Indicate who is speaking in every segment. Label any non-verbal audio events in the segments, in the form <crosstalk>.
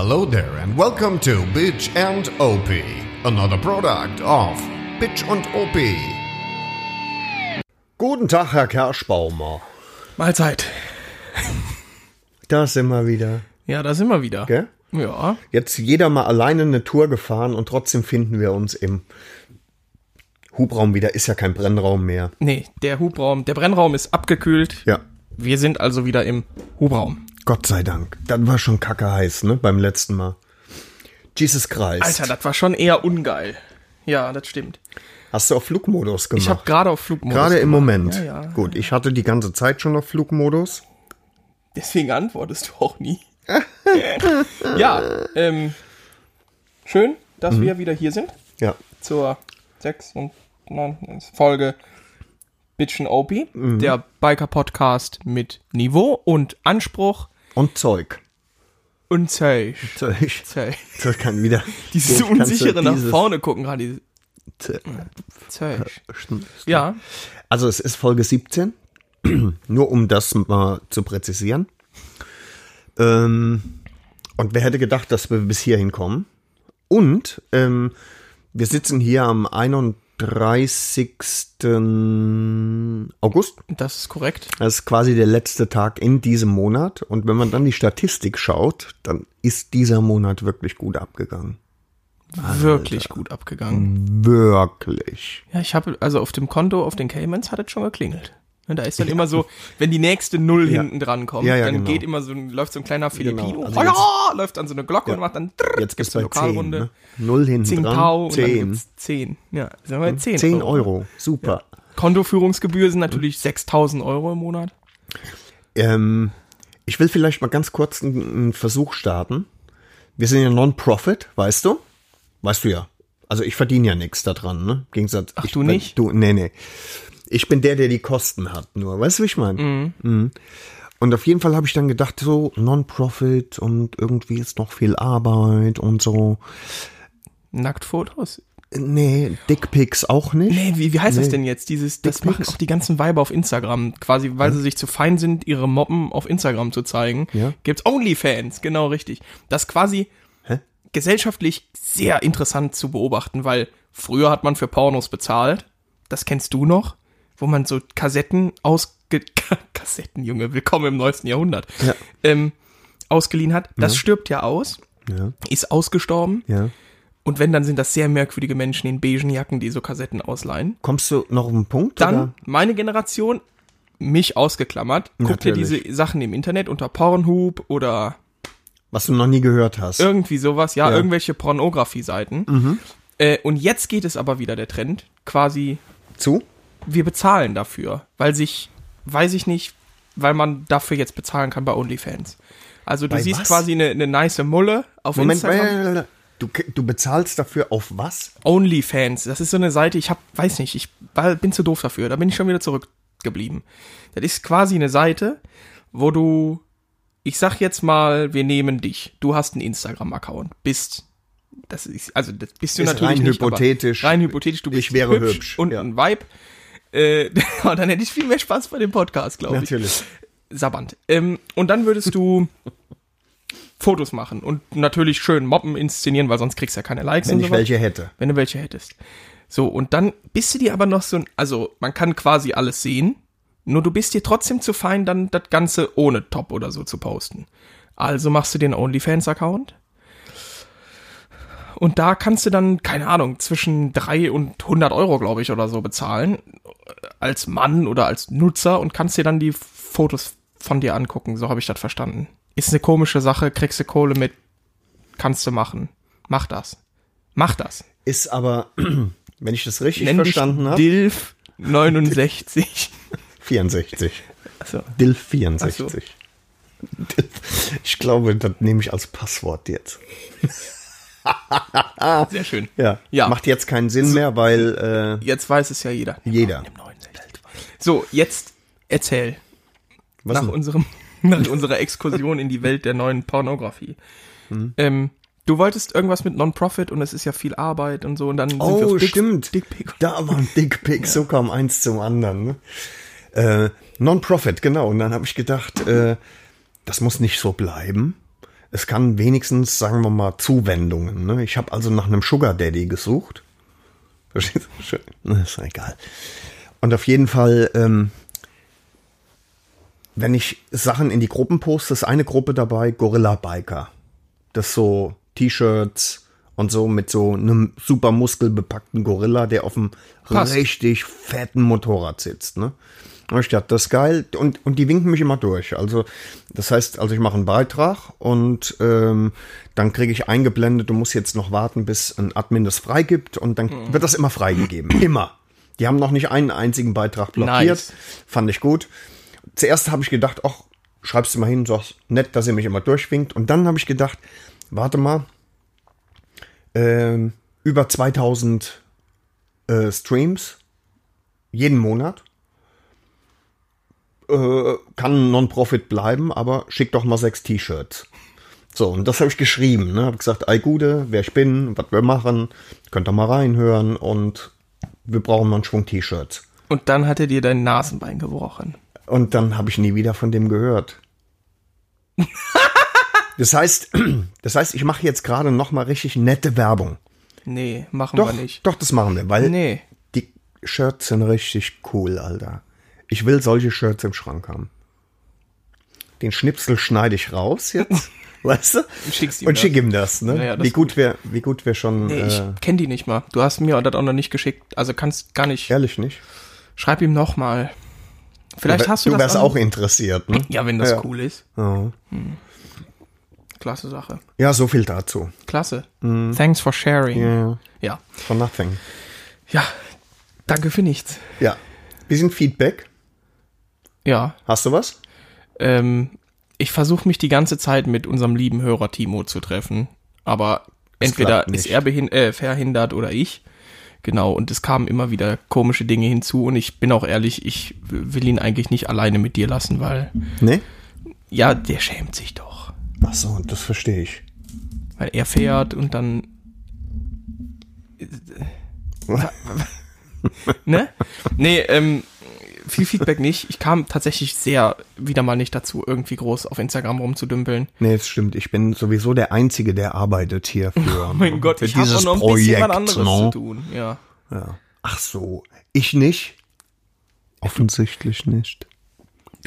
Speaker 1: Hello there and welcome to Bitch and OP, another product of Bitch und OP.
Speaker 2: Guten Tag, Herr Kerschbaumer.
Speaker 3: Mahlzeit. <laughs>
Speaker 2: Da sind wir wieder.
Speaker 3: Ja, da sind wir wieder.
Speaker 2: Gell?
Speaker 3: Ja.
Speaker 2: Jetzt jeder mal alleine eine Tour gefahren und trotzdem finden wir uns im Hubraum wieder. Ist ja kein Brennraum mehr.
Speaker 3: Nee, der Hubraum, der Brennraum ist abgekühlt.
Speaker 2: Ja.
Speaker 3: Wir sind also wieder im Hubraum.
Speaker 2: Gott sei Dank. Das war schon kacke heiß, ne? Beim letzten Mal. Jesus Christ.
Speaker 3: Alter, das war schon eher ungeil. Ja, das stimmt.
Speaker 2: Hast du auf Flugmodus gemacht?
Speaker 3: Ich habe gerade auf Flugmodus.
Speaker 2: Gerade im. Moment.
Speaker 3: Ja, ja.
Speaker 2: Gut, ich hatte die ganze Zeit schon auf Flugmodus.
Speaker 3: Deswegen antwortest du auch nie. <laughs> ja, ähm, schön, dass
Speaker 2: Mhm.
Speaker 3: wir wieder hier sind
Speaker 2: Ja.
Speaker 3: zur 6 und 9 Folge Bitchen OP,
Speaker 2: Mhm.
Speaker 3: der Biker-Podcast mit Niveau und Anspruch
Speaker 2: Und Zeug.
Speaker 3: und Zeug.
Speaker 2: Zeug.
Speaker 3: Zeug.
Speaker 2: Das kann wieder.
Speaker 3: Dieses unsichere nach
Speaker 2: dieses-
Speaker 3: vorne gucken gerade. Zeug. Ja,
Speaker 2: Also es ist Folge 17, <clears throat> nur um das mal zu präzisieren. Ähm, und wer hätte gedacht, dass wir bis hierhin kommen? Und ähm, wir sitzen hier am 31. August.
Speaker 3: das ist korrekt.
Speaker 2: Das ist quasi der letzte Tag in diesem Monat. Und wenn man dann die Statistik schaut, dann ist dieser Monat wirklich gut abgegangen.
Speaker 3: Wirklich gut abgegangen.
Speaker 2: Wirklich.
Speaker 3: Ja, ich habe, also auf dem Konto, auf den Caymans hat es schon geklingelt. Und da ist dann immer so, wenn die nächste Null
Speaker 2: Ja.
Speaker 3: hinten dran kommt,
Speaker 2: Ja, ja,
Speaker 3: dann
Speaker 2: genau.
Speaker 3: geht immer so, läuft so ein kleiner Filipino,
Speaker 2: Also
Speaker 3: oh
Speaker 2: jetzt-
Speaker 3: ja, läuft dann so eine Glocke und macht dann, drrrt,
Speaker 2: Jetzt
Speaker 3: gibt's
Speaker 2: du
Speaker 3: eine
Speaker 2: bei 10.
Speaker 3: Lokalrunde.
Speaker 2: Ne? Null hinten
Speaker 3: Zing
Speaker 2: dran.
Speaker 3: Pau und dann
Speaker 2: 10.
Speaker 3: gibt's 10. Ja, sind wir bei 10,
Speaker 2: 10 Euro. Super.
Speaker 3: Kontoführungsgebühr sind natürlich 6000 Euro im Monat.
Speaker 2: Ähm, ich will vielleicht mal ganz kurz einen, einen Versuch starten. Wir sind ja Non-Profit, weißt du? Weißt du ja. Also ich verdiene ja nichts daran, ne? Gegensatz.
Speaker 3: Ach,
Speaker 2: ich,
Speaker 3: du nicht?
Speaker 2: Du, nee, nee. Ich bin der, der die Kosten hat, nur. Weißt du, wie ich meine? Mhm. Und auf jeden Fall habe ich dann gedacht, so Non-Profit und irgendwie ist noch viel Arbeit und so.
Speaker 3: Nacktfotos?
Speaker 2: Nee, Dickpics auch nicht.
Speaker 3: Nee, wie, wie heißt das
Speaker 2: Nee.
Speaker 3: denn jetzt? Dieses, das machen auch die ganzen Weiber auf Instagram. Quasi, weil sie sich zu fein sind, ihre Moppen auf Instagram zu zeigen.
Speaker 2: Ja.
Speaker 3: Gibt's Onlyfans, genau richtig. Das ist quasi
Speaker 2: Hä?
Speaker 3: gesellschaftlich sehr interessant zu beobachten, weil früher hat man für Pornos bezahlt. Das kennst du noch? Wo man so Kassetten ausge... <laughs> Kassetten, Junge, willkommen im neuesten Jahrhundert.
Speaker 2: Ja.
Speaker 3: Ähm, ausgeliehen hat. Das stirbt ja aus.
Speaker 2: Ja,
Speaker 3: Ist ausgestorben.
Speaker 2: ja.
Speaker 3: Und wenn, dann sind das sehr merkwürdige Menschen in beigen Jacken, die so Kassetten ausleihen.
Speaker 2: Kommst du noch auf den Punkt?
Speaker 3: Dann
Speaker 2: oder?
Speaker 3: meine Generation, mich ausgeklammert, guckt dir diese Sachen im Internet unter Pornhub oder
Speaker 2: Was du noch nie gehört hast.
Speaker 3: irgendwie sowas, ja,
Speaker 2: Ja. Mhm.
Speaker 3: irgendwelche Pornografie-Seiten. Äh, und jetzt geht es aber wieder der Trend, quasi,
Speaker 2: Zu?
Speaker 3: Wir bezahlen dafür, weil sich, weiß ich nicht, weil man dafür jetzt bezahlen kann bei OnlyFans. Also du
Speaker 2: Bei
Speaker 3: siehst
Speaker 2: was?
Speaker 3: quasi eine, eine nice Mulle auf
Speaker 2: Moment,
Speaker 3: Instagram.
Speaker 2: du, du bezahlst dafür auf was?
Speaker 3: OnlyFans, das ist so eine Seite, ich hab, weiß nicht, ich bin zu doof dafür, da bin ich schon wieder zurückgeblieben. Das ist quasi eine Seite, wo du, ich sag jetzt mal, wir nehmen dich, du hast einen Instagram-Account, bist, das ist, also das bist du
Speaker 2: Ist
Speaker 3: natürlich
Speaker 2: rein
Speaker 3: nicht,
Speaker 2: hypothetisch.
Speaker 3: rein hypothetisch, du
Speaker 2: Ich
Speaker 3: bist
Speaker 2: wäre hübsch,
Speaker 3: und
Speaker 2: ja.
Speaker 3: ein Vibe. Äh, und <laughs> dann hätte ich viel mehr Spaß bei dem Podcast, glaube ich.
Speaker 2: Natürlich.
Speaker 3: Sabbernd. Ähm, und dann würdest du <laughs> Fotos machen und natürlich schön Moppen inszenieren, weil sonst kriegst du ja keine Likes
Speaker 2: Wenn ich welche hätte.
Speaker 3: wenn du welche hättest. So, und dann bist du dir aber noch so ein, also man kann quasi alles sehen, nur du bist dir trotzdem zu fein, dann das Ganze ohne Top oder so zu posten. Also machst du den OnlyFans-Account. Und da kannst du dann, keine Ahnung, zwischen drei und 100 Euro, glaube ich, oder so bezahlen. Als Mann oder als Nutzer und kannst dir dann die Fotos von dir angucken. So habe ich das verstanden. Ist eine komische Sache, kriegst du Kohle mit, kannst du machen. Mach das. Mach das.
Speaker 2: Ist aber, <clears throat> wenn ich das richtig
Speaker 3: Nenn
Speaker 2: verstanden habe,
Speaker 3: Dilf 69.
Speaker 2: 64.
Speaker 3: Achso.
Speaker 2: Dilf 64.
Speaker 3: Ach so. <laughs>
Speaker 2: Ich glaube, das nehme ich als Passwort jetzt.
Speaker 3: Sehr schön.
Speaker 2: Ja.
Speaker 3: Ja.
Speaker 2: Macht jetzt keinen Sinn mehr, weil
Speaker 3: Jetzt weiß es ja jeder.
Speaker 2: Jeder.
Speaker 3: Im 69. So, jetzt erzähl.
Speaker 2: äh, was
Speaker 3: nach
Speaker 2: denn?
Speaker 3: unserem, <laughs> nach unserer Exkursion in die Welt der neuen Pornografie.
Speaker 2: Hm.
Speaker 3: Ähm, du wolltest irgendwas mit Non-Profit und es ist ja viel Arbeit und so und dann sind wir
Speaker 2: Oh,
Speaker 3: auf Dick-
Speaker 2: stimmt.
Speaker 3: Dickpic.
Speaker 2: Da war ein Dickpick, <laughs> so kam eins zum anderen. Ne? Äh, Non-Profit, genau. Und dann habe ich gedacht, äh, das muss nicht so bleiben. Es kann wenigstens, sagen wir mal, Zuwendungen. Ne? Ich habe also nach einem Sugar Daddy gesucht. <laughs> Verstehst du? Schön. Na, Ist egal. Und auf jeden Fall, ähm, wenn ich Sachen in die Gruppen poste, ist eine Gruppe dabei, Gorilla Biker. Das so T-Shirts und so mit so einem super muskelbepackten Gorilla, der auf einem
Speaker 3: Krass.
Speaker 2: richtig fetten Motorrad sitzt. Ne? Und ich dachte, das ist geil. Und, und die winken mich immer durch. Also, das heißt, also ich mache einen Beitrag und ähm, dann kriege ich eingeblendet, du musst jetzt noch warten, bis ein Admin das freigibt und dann wird das immer freigegeben. <clears throat> Immer. Die haben noch nicht einen einzigen Beitrag blockiert.
Speaker 3: Nice.
Speaker 2: Fand ich gut. Zuerst habe ich gedacht, ach, schreibst du mal hin, sagst nett, dass ihr mich immer durchwinkt. Und dann habe ich gedacht, warte mal, ähm, über 2000 äh, Streams jeden Monat. Äh, kann Non-Profit bleiben, aber schick doch mal sechs T-Shirts. So, und das habe ich geschrieben. Ne? Habe gesagt, ei Gude, wer ich bin, was wir machen, könnt ihr mal reinhören und wir brauchen mal einen Schwung T-Shirts.
Speaker 3: Und dann hat er dir dein Nasenbein gebrochen.
Speaker 2: Und dann habe ich nie wieder von dem gehört. <laughs> Das heißt, <clears throat> das heißt, ich mache jetzt gerade noch mal richtig nette Werbung.
Speaker 3: Nee, machen
Speaker 2: Doch,
Speaker 3: wir nicht.
Speaker 2: doch, das machen wir, weil
Speaker 3: Nee.
Speaker 2: die Shirts sind richtig cool, Alter. Ich will solche Shirts im Schrank haben. Den Schnipsel schneide ich raus jetzt, <laughs> weißt du?
Speaker 3: Und schickst ihm
Speaker 2: Und
Speaker 3: das.
Speaker 2: schick ihm das, ne?
Speaker 3: Ja, ja, das
Speaker 2: wie gut wir, wie gut wir schon,
Speaker 3: Nee, ich
Speaker 2: äh,
Speaker 3: kenne die nicht mal. Du hast mir das auch noch nicht geschickt. Also kannst gar nicht.
Speaker 2: ehrlich nicht.
Speaker 3: Schreib ihm noch mal. Vielleicht
Speaker 2: du,
Speaker 3: hast du,
Speaker 2: du
Speaker 3: das
Speaker 2: wärst
Speaker 3: an-
Speaker 2: auch interessiert, ne?
Speaker 3: Ja, wenn das
Speaker 2: Ja.
Speaker 3: cool ist.
Speaker 2: Ja.
Speaker 3: Klasse Sache.
Speaker 2: Ja, so viel dazu.
Speaker 3: Klasse. Thanks for sharing.
Speaker 2: Ja,
Speaker 3: Ja.
Speaker 2: for nothing.
Speaker 3: Ja. Danke für nichts.
Speaker 2: Ja. Bisschen Feedback.
Speaker 3: Ja.
Speaker 2: Hast du was?
Speaker 3: Ähm, ich versuche mich die ganze Zeit mit unserem lieben Hörer Timo zu treffen, aber
Speaker 2: Es
Speaker 3: entweder ist er äh, verhindert oder ich. Genau, und es kamen immer wieder komische Dinge hinzu und ich bin auch ehrlich, ich will ihn eigentlich nicht alleine mit dir lassen, weil,
Speaker 2: Nee?
Speaker 3: ja, der schämt sich doch.
Speaker 2: Ach so, das verstehe ich.
Speaker 3: Weil er fährt und dann, <laughs> <laughs> ne? Nee, ähm, viel Feedback nicht. Ich kam tatsächlich sehr wieder mal nicht dazu, irgendwie groß auf Instagram rumzudümpeln.
Speaker 2: Nee, das stimmt. Ich bin sowieso der Einzige, der arbeitet hier <laughs> für,
Speaker 3: Oh mein Gott,
Speaker 2: für
Speaker 3: ich habe noch ein bisschen was
Speaker 2: Projekt.
Speaker 3: anderes
Speaker 2: ne?
Speaker 3: zu tun. Ja.
Speaker 2: Ja. Ach so, ich nicht? Offensichtlich nicht.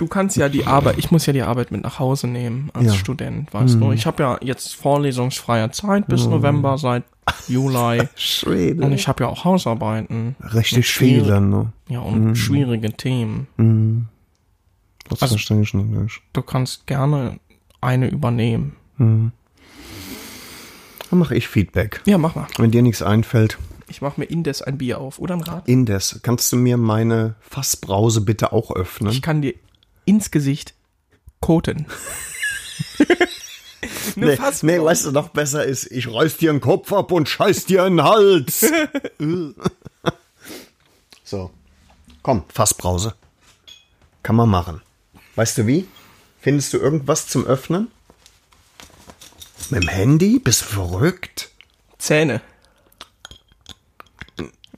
Speaker 3: Du kannst ja die Arbeit, ich muss ja die Arbeit mit nach Hause nehmen als
Speaker 2: Ja. Mhm.
Speaker 3: Student, weißt du. Ich habe ja jetzt vorlesungsfreie Zeit bis November seit <laughs> Juli
Speaker 2: Schwede.
Speaker 3: und ich habe ja auch Hausarbeiten.
Speaker 2: Richtig
Speaker 3: schwierig.
Speaker 2: ne?
Speaker 3: Ja, und
Speaker 2: Mhm.
Speaker 3: schwierige Themen.
Speaker 2: Das
Speaker 3: Also-
Speaker 2: verstehe ich nicht.
Speaker 3: Du kannst gerne eine übernehmen.
Speaker 2: Dann mache ich Feedback.
Speaker 3: Ja, mach mal.
Speaker 2: Wenn dir nichts einfällt,
Speaker 3: Ich mache mir indes ein Bier auf oder ein Rad.
Speaker 2: Indes, kannst du mir meine Fassbrause bitte auch öffnen?
Speaker 3: Ich kann dir ins Gesicht koten. <laughs>
Speaker 2: Nee, nee, weißt du, noch besser ist, ich reiß dir den Kopf ab und scheiß dir in den Hals. <laughs> <laughs> so. Komm, Fassbrause. Kann man machen. Weißt du wie? Findest du irgendwas zum Öffnen? Mit dem Handy? Bist du verrückt?
Speaker 3: Zähne.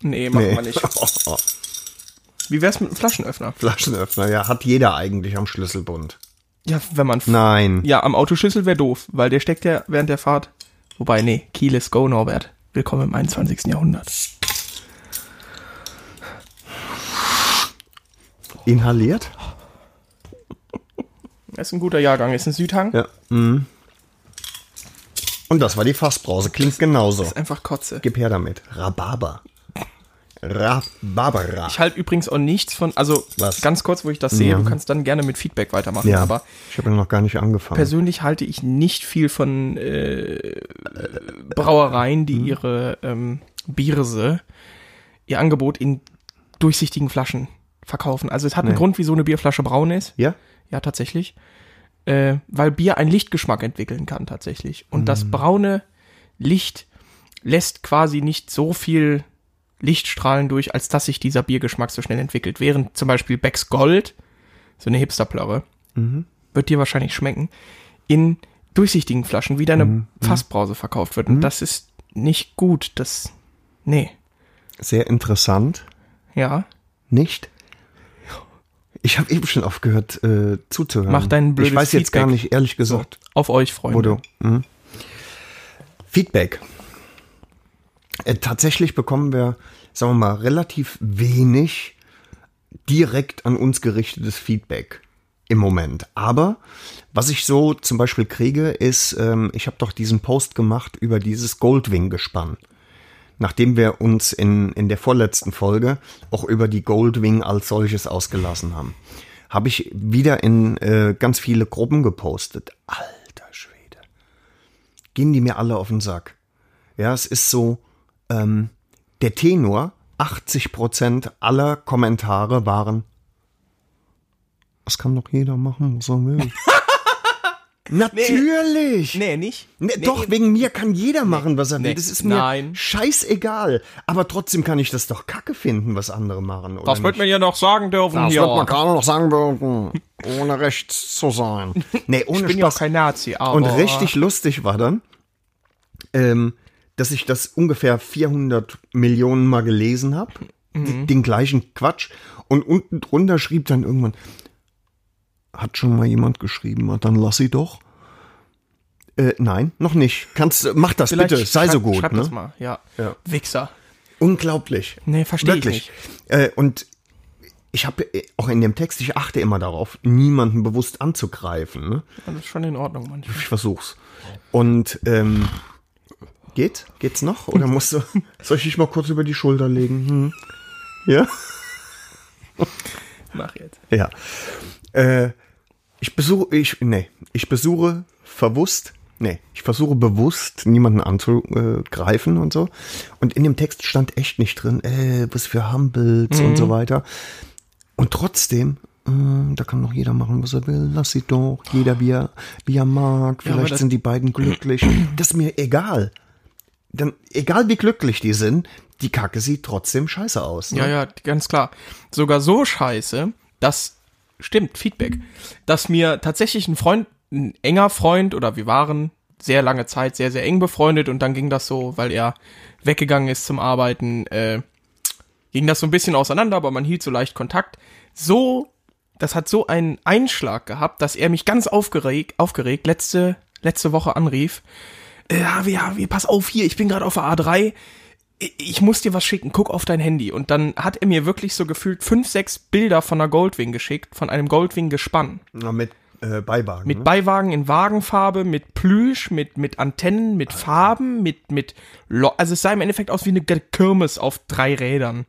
Speaker 3: Nee, machen
Speaker 2: Nee.
Speaker 3: wir nicht. Wie wär's mit einem Flaschenöffner?
Speaker 2: Flaschenöffner, ja, hat jeder eigentlich am Schlüsselbund.
Speaker 3: Ja, wenn man.
Speaker 2: Nein.
Speaker 3: Ja, am Autoschlüssel wäre doof, weil der steckt ja während der Fahrt. Wobei, nee, Keyless Go, Norbert. Willkommen im 21. Jahrhundert.
Speaker 2: Inhaliert?
Speaker 3: Das ist ein guter Jahrgang. Ist ein Südhang.
Speaker 2: Ja. Mhm. Und das war die Fassbrause. Klingt genauso.
Speaker 3: Ist einfach Kotze.
Speaker 2: Gib her damit. Rhabarber. Rhabarbera.
Speaker 3: Ich halte übrigens auch nichts von, also
Speaker 2: Was?
Speaker 3: ganz kurz, wo ich das sehe,
Speaker 2: Ja.
Speaker 3: du kannst dann gerne mit Feedback weitermachen,
Speaker 2: Ja,
Speaker 3: aber
Speaker 2: ich habe ja noch gar nicht angefangen.
Speaker 3: persönlich halte ich nicht viel von äh, Brauereien, die ihre ähm, Bierse, ihr Angebot in durchsichtigen Flaschen verkaufen. Also es hat einen
Speaker 2: Nee.
Speaker 3: Grund, wieso eine Bierflasche braun ist.
Speaker 2: Ja?
Speaker 3: Ja, tatsächlich. Äh, weil Bier einen Lichtgeschmack entwickeln kann, tatsächlich. Und das braune Licht lässt quasi nicht so viel Lichtstrahlen durch, als dass sich dieser Biergeschmack so schnell entwickelt. Während zum Beispiel Becks Gold, so eine Hipsterplörre, wird dir wahrscheinlich schmecken, in durchsichtigen Flaschen wie deine Fassbrause verkauft wird. Und das ist nicht gut. Das, nee,
Speaker 2: Sehr interessant.
Speaker 3: ja.
Speaker 2: Nicht? Ich habe eben schon aufgehört äh, zuzuhören.
Speaker 3: Mach dein blödes
Speaker 2: Ich weiß jetzt
Speaker 3: Feedback.
Speaker 2: gar nicht, ehrlich gesagt,
Speaker 3: Auf euch, Freunde.
Speaker 2: wo du. Mhm. Feedback. Äh, tatsächlich bekommen wir, sagen wir mal, relativ wenig direkt an uns gerichtetes Feedback im Moment. Aber was ich so zum Beispiel kriege, ist, ähm, ich habe doch diesen Post gemacht über dieses Goldwing-Gespann. Nachdem wir uns in, in der vorletzten Folge auch über die Goldwing als solches ausgelassen haben, habe ich wieder in äh, ganz viele Gruppen gepostet. Alter Schwede. Gehen die mir alle auf den Sack. Ja, es ist so, ähm, der Tenor, 80% aller Kommentare waren, das kann doch jeder machen, was er will. <laughs> Natürlich!
Speaker 3: Nee, nicht?
Speaker 2: Nee, doch, wegen mir kann jeder machen, was er will.
Speaker 3: Nee.
Speaker 2: Das ist mir
Speaker 3: Nein.
Speaker 2: scheißegal. Aber trotzdem kann ich das doch kacke finden, was andere machen. Oder
Speaker 3: Das wird man ja noch sagen dürfen.
Speaker 2: das
Speaker 3: hier.
Speaker 2: wird man gerade noch sagen dürfen, ohne rechts zu sein. Nee, ohne
Speaker 3: ich bin ja auch
Speaker 2: Spaß.
Speaker 3: kein Nazi, aber.
Speaker 2: Und richtig lustig war dann, ähm, dass ich das ungefähr 400 Millionen Mal gelesen habe, den gleichen Quatsch. Und unten drunter schrieb dann irgendwann, hat schon mal jemand geschrieben, "Ah, dann lass sie doch. Äh, nein, noch nicht. Kannst, mach das
Speaker 3: Vielleicht
Speaker 2: bitte, sei so gut.
Speaker 3: Schreib
Speaker 2: ne?
Speaker 3: das mal, ja.
Speaker 2: Ja.
Speaker 3: Wichser.
Speaker 2: Unglaublich.
Speaker 3: Nee, verstehe ich
Speaker 2: Wirklich.
Speaker 3: nicht.
Speaker 2: Äh, und ich habe auch in dem Text, ich achte immer darauf, niemanden bewusst anzugreifen. Ne?
Speaker 3: Das ist schon in Ordnung manchmal.
Speaker 2: Ich versuch's. Und ähm, geht? Geht's noch? Oder musst du? <laughs> Soll ich dich mal kurz über die Schulter legen? Hm. Ja? <laughs>
Speaker 3: Mach jetzt.
Speaker 2: Ja. Äh, ich besuche, ich, nee, ich besuche verwusst, nee, ich versuche bewusst, niemanden anzugreifen und so. Und in dem Text stand echt nicht drin, äh, was für Humbles und so weiter. Und trotzdem, äh, da kann doch jeder machen, was er will. Lass sie doch, jeder wie er, wie er mag. Vielleicht
Speaker 3: das-
Speaker 2: sind die beiden glücklich. <clears throat> Das ist mir egal. Dann, egal wie glücklich die sind, die Kacke sieht trotzdem scheiße aus. Ne?
Speaker 3: Ja, ja, ganz klar. Sogar so scheiße, dass, stimmt, Feedback, dass mir tatsächlich ein Freund, ein enger Freund oder wir waren sehr lange Zeit sehr, sehr eng befreundet und dann ging das so, weil er weggegangen ist zum Arbeiten, äh, ging das so ein bisschen auseinander, aber man hielt so leicht Kontakt. So, das hat so einen Einschlag gehabt, dass er mich ganz aufgeregt, aufgeregt letzte, letzte Woche anrief. Äh, wie, pass auf hier, ich bin gerade auf der A3 ich muss dir was schicken, guck auf dein Handy. Und dann hat er mir wirklich so gefühlt fünf, sechs Bilder von einer Goldwing geschickt, von einem Goldwing-Gespann.
Speaker 2: Mit äh, Beiwagen.
Speaker 3: Mit
Speaker 2: ne?
Speaker 3: Beiwagen in Wagenfarbe, mit Plüsch, mit, mit Antennen, mit Farben, mit, mit, Lo also es sah im Endeffekt aus wie eine Kirmes auf drei Rädern.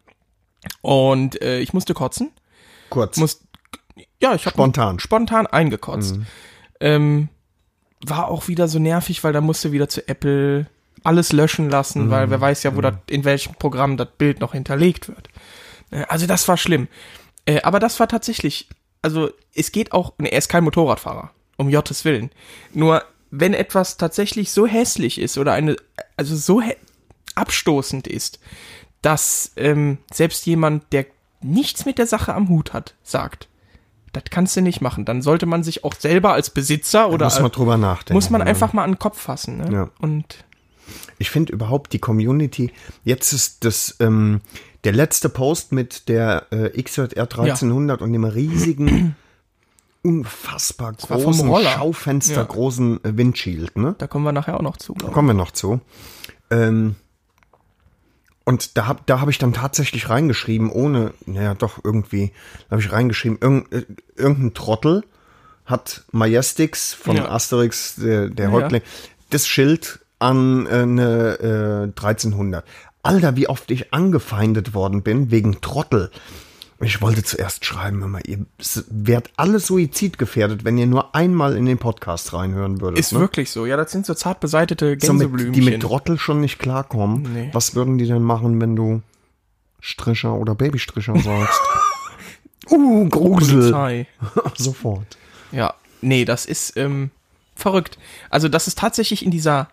Speaker 3: Und äh, ich musste kotzen.
Speaker 2: Kurz.
Speaker 3: Muss, ja, ich habe
Speaker 2: Spontan.
Speaker 3: spontan eingekotzt. Ähm, war auch wieder so nervig, weil da musste wieder zu Apple alles löschen lassen, weil wer weiß ja, wo das, in welchem Programm das Bild noch hinterlegt wird. Äh, Also das war schlimm. Äh, aber das war tatsächlich, also es geht auch, ne, er ist kein Motorradfahrer, um Gottes Willen. Nur wenn etwas tatsächlich so hässlich ist oder eine, also so abstoßend ist, dass ähm, selbst jemand, der nichts mit der Sache am Hut hat, sagt, das kannst du nicht machen. Dann sollte man sich auch selber als Besitzer oder
Speaker 2: muss man drüber nachdenken.
Speaker 3: muss man
Speaker 2: ja.
Speaker 3: einfach mal an den Kopf fassen. Ne?
Speaker 2: Ja.
Speaker 3: Und
Speaker 2: Ich finde überhaupt die Community, jetzt ist das ähm, der letzte Post mit der äh, XJR 1300 und dem riesigen, <clears throat> unfassbar großen. Schaufenster
Speaker 3: Ja.
Speaker 2: großen äh, Windshield, ne?
Speaker 3: da kommen wir nachher auch noch zu. ich.
Speaker 2: Kommen wir noch zu. Ähm, und da hab, da hab ich dann tatsächlich reingeschrieben, ohne, naja, doch irgendwie, da habe ich reingeschrieben, irgend, äh, irgendein Trottel hat Majestix von
Speaker 3: Ja.
Speaker 2: Asterix, der, der
Speaker 3: Ja,
Speaker 2: Häuptling, das Schild an äh, eine äh, 1300. Alter, wie oft ich angefeindet worden bin wegen Trottel. Ich wollte zuerst schreiben, immer, ihr werdet alle suizidgefährdet, wenn ihr nur einmal in den Podcast reinhören würdet.
Speaker 3: Ist
Speaker 2: ne?
Speaker 3: wirklich so. Ja, das sind so zart beseitete
Speaker 2: So mit,
Speaker 3: Gänseblümchen.
Speaker 2: die mit Trottel schon nicht klarkommen.
Speaker 3: Nee.
Speaker 2: Was würden die denn machen, wenn du Stricher oder Babystricher sagst? <laughs> uh, Grusel.
Speaker 3: Polizei. <laughs>
Speaker 2: Sofort.
Speaker 3: Ja, nee, das ist ähm, verrückt. Also das ist tatsächlich in dieser,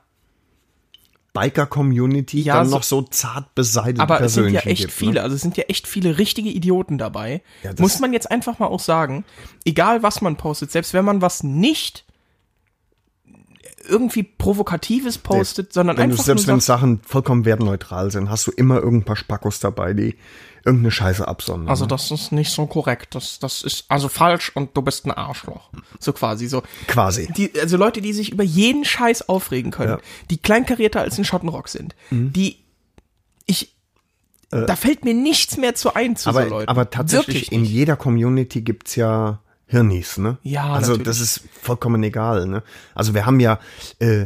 Speaker 2: Biker-Community
Speaker 3: Ja,
Speaker 2: dann
Speaker 3: so-
Speaker 2: noch so zart beseitete
Speaker 3: aber es sind ja echt
Speaker 2: gibt,
Speaker 3: viele,
Speaker 2: Ne?
Speaker 3: also es sind ja echt viele richtige Idioten dabei.
Speaker 2: Ja,
Speaker 3: Muss man jetzt einfach mal auch sagen, egal was man postet, selbst wenn man was nicht irgendwie Provokatives postet, sondern
Speaker 2: Wenn du,
Speaker 3: einfach
Speaker 2: selbst
Speaker 3: nur
Speaker 2: wenn Sachen vollkommen wertneutral sind, hast du immer irgendein paar Spackos dabei, die irgendeine Scheiße absondern.
Speaker 3: also
Speaker 2: ne?
Speaker 3: das ist nicht so korrekt, das, das ist also falsch und du bist ein Arschloch. So quasi, so.
Speaker 2: Quasi.
Speaker 3: Die, also Leute, die sich über jeden Scheiß aufregen können,
Speaker 2: Ja. Mhm.
Speaker 3: die kleinkarierter als ein Schottenrock sind, die, ich, da fällt mir nichts mehr zu ein zu
Speaker 2: Äh. aber,
Speaker 3: so Leuten.
Speaker 2: aber tatsächlich in jeder Community gibt's ja Hirnis, ne?
Speaker 3: Ja,
Speaker 2: Also
Speaker 3: natürlich.
Speaker 2: das ist vollkommen egal, ne? Also wir haben ja äh,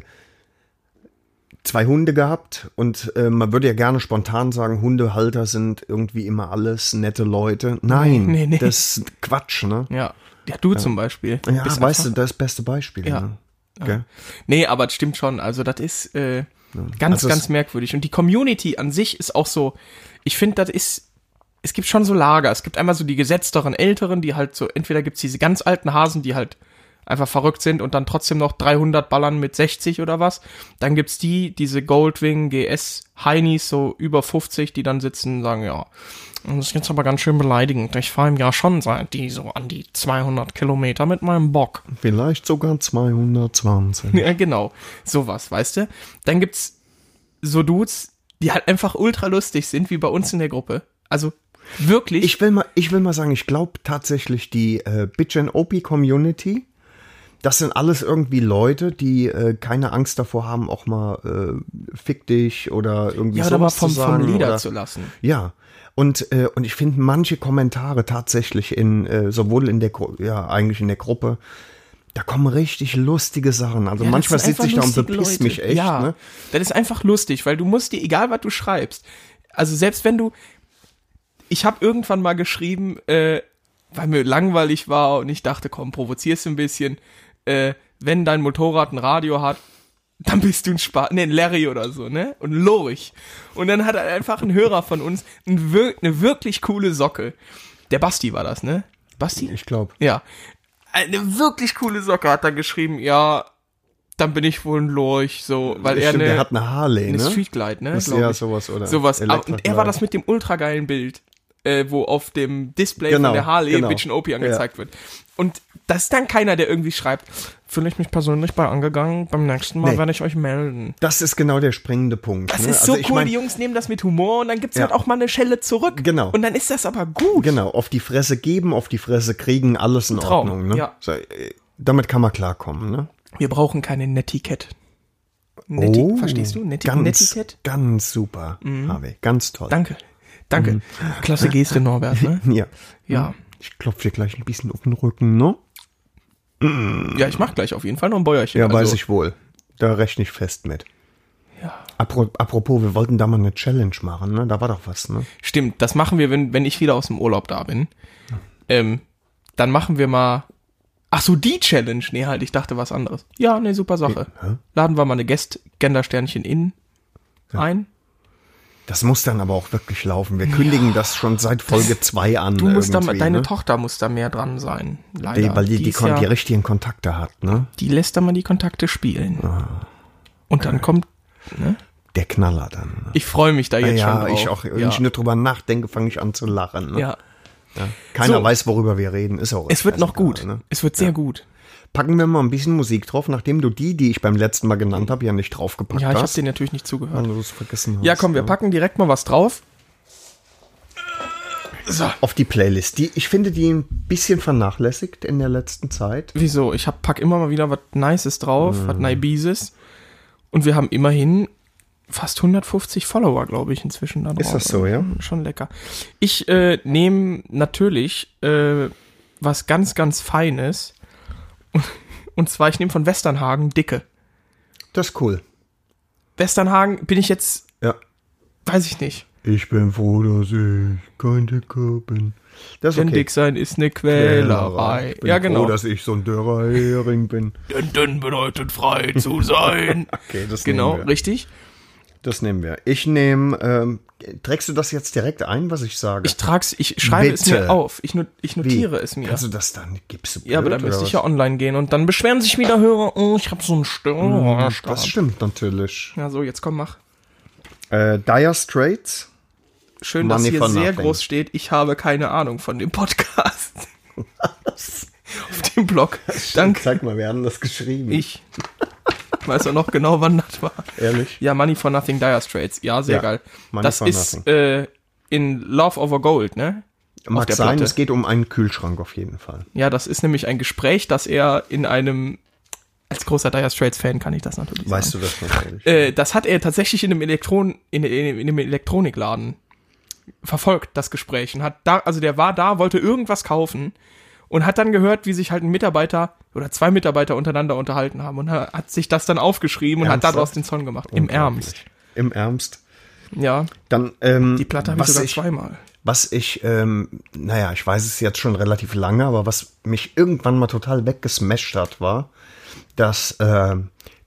Speaker 2: zwei Hunde gehabt und äh, man würde ja gerne spontan sagen, Hundehalter sind irgendwie immer alles nette Leute. Nein,
Speaker 3: Nee, nee.
Speaker 2: das ist Quatsch, ne?
Speaker 3: Ja. Ja, du zum Beispiel.
Speaker 2: Ja,
Speaker 3: Bist
Speaker 2: weißt
Speaker 3: einfach-
Speaker 2: du, das beste Beispiel.
Speaker 3: Ja.
Speaker 2: Ne? Gell?
Speaker 3: Nee, aber es stimmt schon. Also das ist äh, ganz,
Speaker 2: Also es-
Speaker 3: ganz merkwürdig. Und die Community an sich ist auch so, ich finde, das ist, es gibt schon so Lager. Es gibt einmal so die gesetzteren Älteren, die halt so, entweder gibt's diese ganz alten Hasen, die halt einfach verrückt sind und dann trotzdem noch 300 ballern mit 60 oder was. Dann gibt's die, diese Goldwing GS Heinis, so über 50, die dann sitzen und sagen, ja, das ist jetzt aber ganz schön beleidigend. Ich fahre im Jahr schon seit die so an die 200 Kilometer mit meinem Bock.
Speaker 2: Vielleicht sogar 220. <laughs>
Speaker 3: Ja, genau. Sowas, weißt du? Dann gibt's so Dudes, die halt einfach ultra lustig sind, wie bei uns in der Gruppe. Also wirklich.
Speaker 2: Ich will mal, ich will mal sagen, ich glaube tatsächlich die äh, Bitch and OP Community. Das sind alles irgendwie Leute, die äh, keine Angst davor haben, auch mal äh, fick dich oder irgendwie
Speaker 3: ja,
Speaker 2: sowas
Speaker 3: vom,
Speaker 2: zu sagen.
Speaker 3: vom Lieder
Speaker 2: oder,
Speaker 3: zu lassen.
Speaker 2: Ja. Und, äh, und ich finde manche Kommentare tatsächlich in, äh, sowohl in der, ja, eigentlich in der Gruppe, da kommen richtig lustige Sachen. Also
Speaker 3: Ja,
Speaker 2: manchmal sitze ich da und
Speaker 3: lustige
Speaker 2: bepiss
Speaker 3: Leute.
Speaker 2: mich echt,
Speaker 3: ja,
Speaker 2: ne?
Speaker 3: Das ist einfach lustig, weil du musst dir, egal was du schreibst, also selbst wenn du, ich habe irgendwann mal geschrieben, äh, weil mir langweilig war und ich dachte, komm, provozierst du ein bisschen, äh, wenn dein Motorrad ein Radio hat, dann bist du ein Spaß, ne, ein Larry oder so, ne? Und Lorich. Und dann hat einfach ein Hörer von uns ein wir eine wirklich coole Socke. Der Basti war das, ne? Basti?
Speaker 2: Ich glaube.
Speaker 3: Ja. Eine wirklich coole Socke hat er geschrieben, ja, dann bin ich wohl ein Lorch, so, weil er
Speaker 2: Stimmt,
Speaker 3: eine,
Speaker 2: der hat eine Harley,
Speaker 3: eine
Speaker 2: ne?
Speaker 3: Streetglide, ne?
Speaker 2: Ja sowas, oder?
Speaker 3: Sowas. Und er war das mit dem ultrageilen Bild, äh, wo auf dem Display
Speaker 2: Genau,
Speaker 3: von der Harley
Speaker 2: genau.
Speaker 3: Bitch OP angezeigt wird. Und das ist dann keiner, der irgendwie schreibt, fühle ich mich persönlich bei angegangen, beim nächsten Mal
Speaker 2: Nee.
Speaker 3: werde ich euch melden.
Speaker 2: Das ist genau der springende Punkt.
Speaker 3: Das
Speaker 2: ne?
Speaker 3: ist
Speaker 2: Also
Speaker 3: so
Speaker 2: ich
Speaker 3: cool,
Speaker 2: mein,
Speaker 3: die Jungs nehmen das mit Humor und dann gibt's
Speaker 2: Ja.
Speaker 3: halt auch mal eine Schelle zurück.
Speaker 2: Genau.
Speaker 3: Und dann ist das aber gut.
Speaker 2: Genau, auf die Fresse geben, auf die Fresse kriegen, alles in
Speaker 3: Traum,
Speaker 2: Ordnung. Ne?
Speaker 3: ja.
Speaker 2: So, äh, damit kann man klarkommen. Ne?
Speaker 3: Wir brauchen keine Netiquette. Neti verstehst du? Neti
Speaker 2: Oh, ganz,
Speaker 3: Netiquette?
Speaker 2: Ganz super, Harvey. Ganz toll.
Speaker 3: Danke. Danke.
Speaker 2: Mhm.
Speaker 3: Klasse Geste, Norbert, ne? <laughs>
Speaker 2: Ja.
Speaker 3: Ja.
Speaker 2: Ich klopfe dir gleich ein bisschen auf den Rücken, ne?
Speaker 3: Ja, ich mach gleich auf jeden Fall noch ein Bäuerchen.
Speaker 2: Ja,
Speaker 3: also,
Speaker 2: weiß ich wohl. Da rechne ich fest mit.
Speaker 3: Ja.
Speaker 2: Apro apropos, wir wollten da mal eine Challenge machen, ne? Da war doch was, ne?
Speaker 3: Stimmt, das machen wir, wenn, wenn ich wieder aus dem Urlaub da bin. Ähm, dann machen wir mal. Ach so, die Challenge. Nee, halt, ich dachte was anderes. Ja, ne, super Sache.
Speaker 2: Hä?
Speaker 3: Laden wir mal eine Guest Gendersternchen in ein.
Speaker 2: Das muss dann aber auch wirklich laufen. Wir kündigen das schon seit Folge 2 an.
Speaker 3: Du musst da, deine
Speaker 2: ne?
Speaker 3: Tochter muss da mehr dran sein. Leider.
Speaker 2: Die, weil die, die, kon-
Speaker 3: ja,
Speaker 2: die richtigen Kontakte hat, ne?
Speaker 3: die lässt da mal die Kontakte spielen. Und dann kommt, ne?
Speaker 2: Der Knaller dann. Ne?
Speaker 3: Ich freue mich da jetzt schon
Speaker 2: ja,
Speaker 3: drauf.
Speaker 2: ich auch. Wenn
Speaker 3: ja.
Speaker 2: ich nur drüber nachdenke, fange ich an zu lachen. Ne?
Speaker 3: ja.
Speaker 2: Keiner
Speaker 3: So.
Speaker 2: weiß, worüber wir reden. Ist auch
Speaker 3: Es wird noch gut.
Speaker 2: Ne?
Speaker 3: Es wird sehr gut.
Speaker 2: Packen wir mal ein bisschen Musik drauf, nachdem du die, die ich beim letzten Mal genannt habe, ja nicht draufgepackt
Speaker 3: Ja, ich habe
Speaker 2: hast.
Speaker 3: dir natürlich nicht zugehört.
Speaker 2: weil du es vergessen hast.
Speaker 3: Ja, komm, wir packen direkt mal was drauf. So.
Speaker 2: Auf die Playlist. Die, ich finde die ein bisschen vernachlässigt in der letzten Zeit.
Speaker 3: Wieso? Ich hab, pack immer mal wieder was Nices drauf,
Speaker 2: Mhm.
Speaker 3: was Naibises. Und wir haben immerhin fast 150 Follower, glaube ich, inzwischen da drauf.
Speaker 2: Ist das so, ja?
Speaker 3: Schon lecker. Ich äh, nehme natürlich äh, was ganz, ganz Feines. <laughs> Und, zwar, ich nehme von Westernhagen Dicke.
Speaker 2: Das ist cool.
Speaker 3: Westernhagen bin ich jetzt,
Speaker 2: Ja.
Speaker 3: weiß ich nicht.
Speaker 2: Ich bin froh, dass ich kein Dicker bin. Das ist
Speaker 3: Denn
Speaker 2: okay.
Speaker 3: dick sein ist eine Quälerei.
Speaker 2: Ich bin
Speaker 3: Ja, genau.
Speaker 2: froh, dass ich so ein dürrer Hering bin.
Speaker 3: Denn, denn bedeutet frei zu sein. <laughs>
Speaker 2: Okay, das
Speaker 3: genau, richtig.
Speaker 2: Das nehmen wir. Ich nehme, ähm, trägst du das jetzt direkt ein, was ich sage?
Speaker 3: Ich trag's, ich schreibe es
Speaker 2: Bitte.
Speaker 3: mir auf. Ich, not, ich
Speaker 2: Wie?
Speaker 3: notiere es mir.
Speaker 2: Kannst du das dann, gibst du
Speaker 3: ja, aber
Speaker 2: blöd,
Speaker 3: dann müsste ich ja online gehen und dann beschweren sich wieder Hörer, oh, ich habe so einen Störrarsch.
Speaker 2: was? Das stimmt natürlich.
Speaker 3: Ja, so, jetzt komm, mach.
Speaker 2: Äh, Dire Straits.
Speaker 3: Schön, dass
Speaker 2: Money
Speaker 3: hier
Speaker 2: for
Speaker 3: sehr
Speaker 2: nothing.
Speaker 3: groß steht, ich habe keine Ahnung von dem Podcast. <laughs> Auf dem Blog. Danke.
Speaker 2: Zeig mal, wir haben das geschrieben.
Speaker 3: Ich. <laughs> Weißt du noch genau, wann das war?
Speaker 2: Ehrlich?
Speaker 3: Ja, Money for Nothing Dire Straits. Ja, sehr
Speaker 2: Ja,
Speaker 3: geil.
Speaker 2: Money
Speaker 3: das
Speaker 2: for
Speaker 3: ist äh, in Love Over Gold, ne?
Speaker 2: Mag sein,
Speaker 3: Platte.
Speaker 2: es geht um einen Kühlschrank auf jeden Fall.
Speaker 3: Ja, das ist nämlich ein Gespräch, das er in einem, als großer Dire Straits Fan kann ich das natürlich
Speaker 2: Weißt
Speaker 3: sagen.
Speaker 2: du das natürlich?
Speaker 3: Äh, das hat er tatsächlich in einem Elektron, in, in, in einem Elektronikladen verfolgt, das Gespräch. Und hat da, also der war da, wollte irgendwas kaufen und hat dann gehört, wie sich halt ein Mitarbeiter oder zwei Mitarbeiter untereinander unterhalten haben und hat, sich das dann aufgeschrieben und hat daraus den Song gemacht. Im Ernst.
Speaker 2: Im Ernst.
Speaker 3: Ja,
Speaker 2: Dann, ähm,
Speaker 3: die Platte habe ich sogar zweimal.
Speaker 2: Was ich, ähm, naja, ich weiß es jetzt schon relativ lange, aber was mich irgendwann mal total weggesmashed hat, war, dass äh,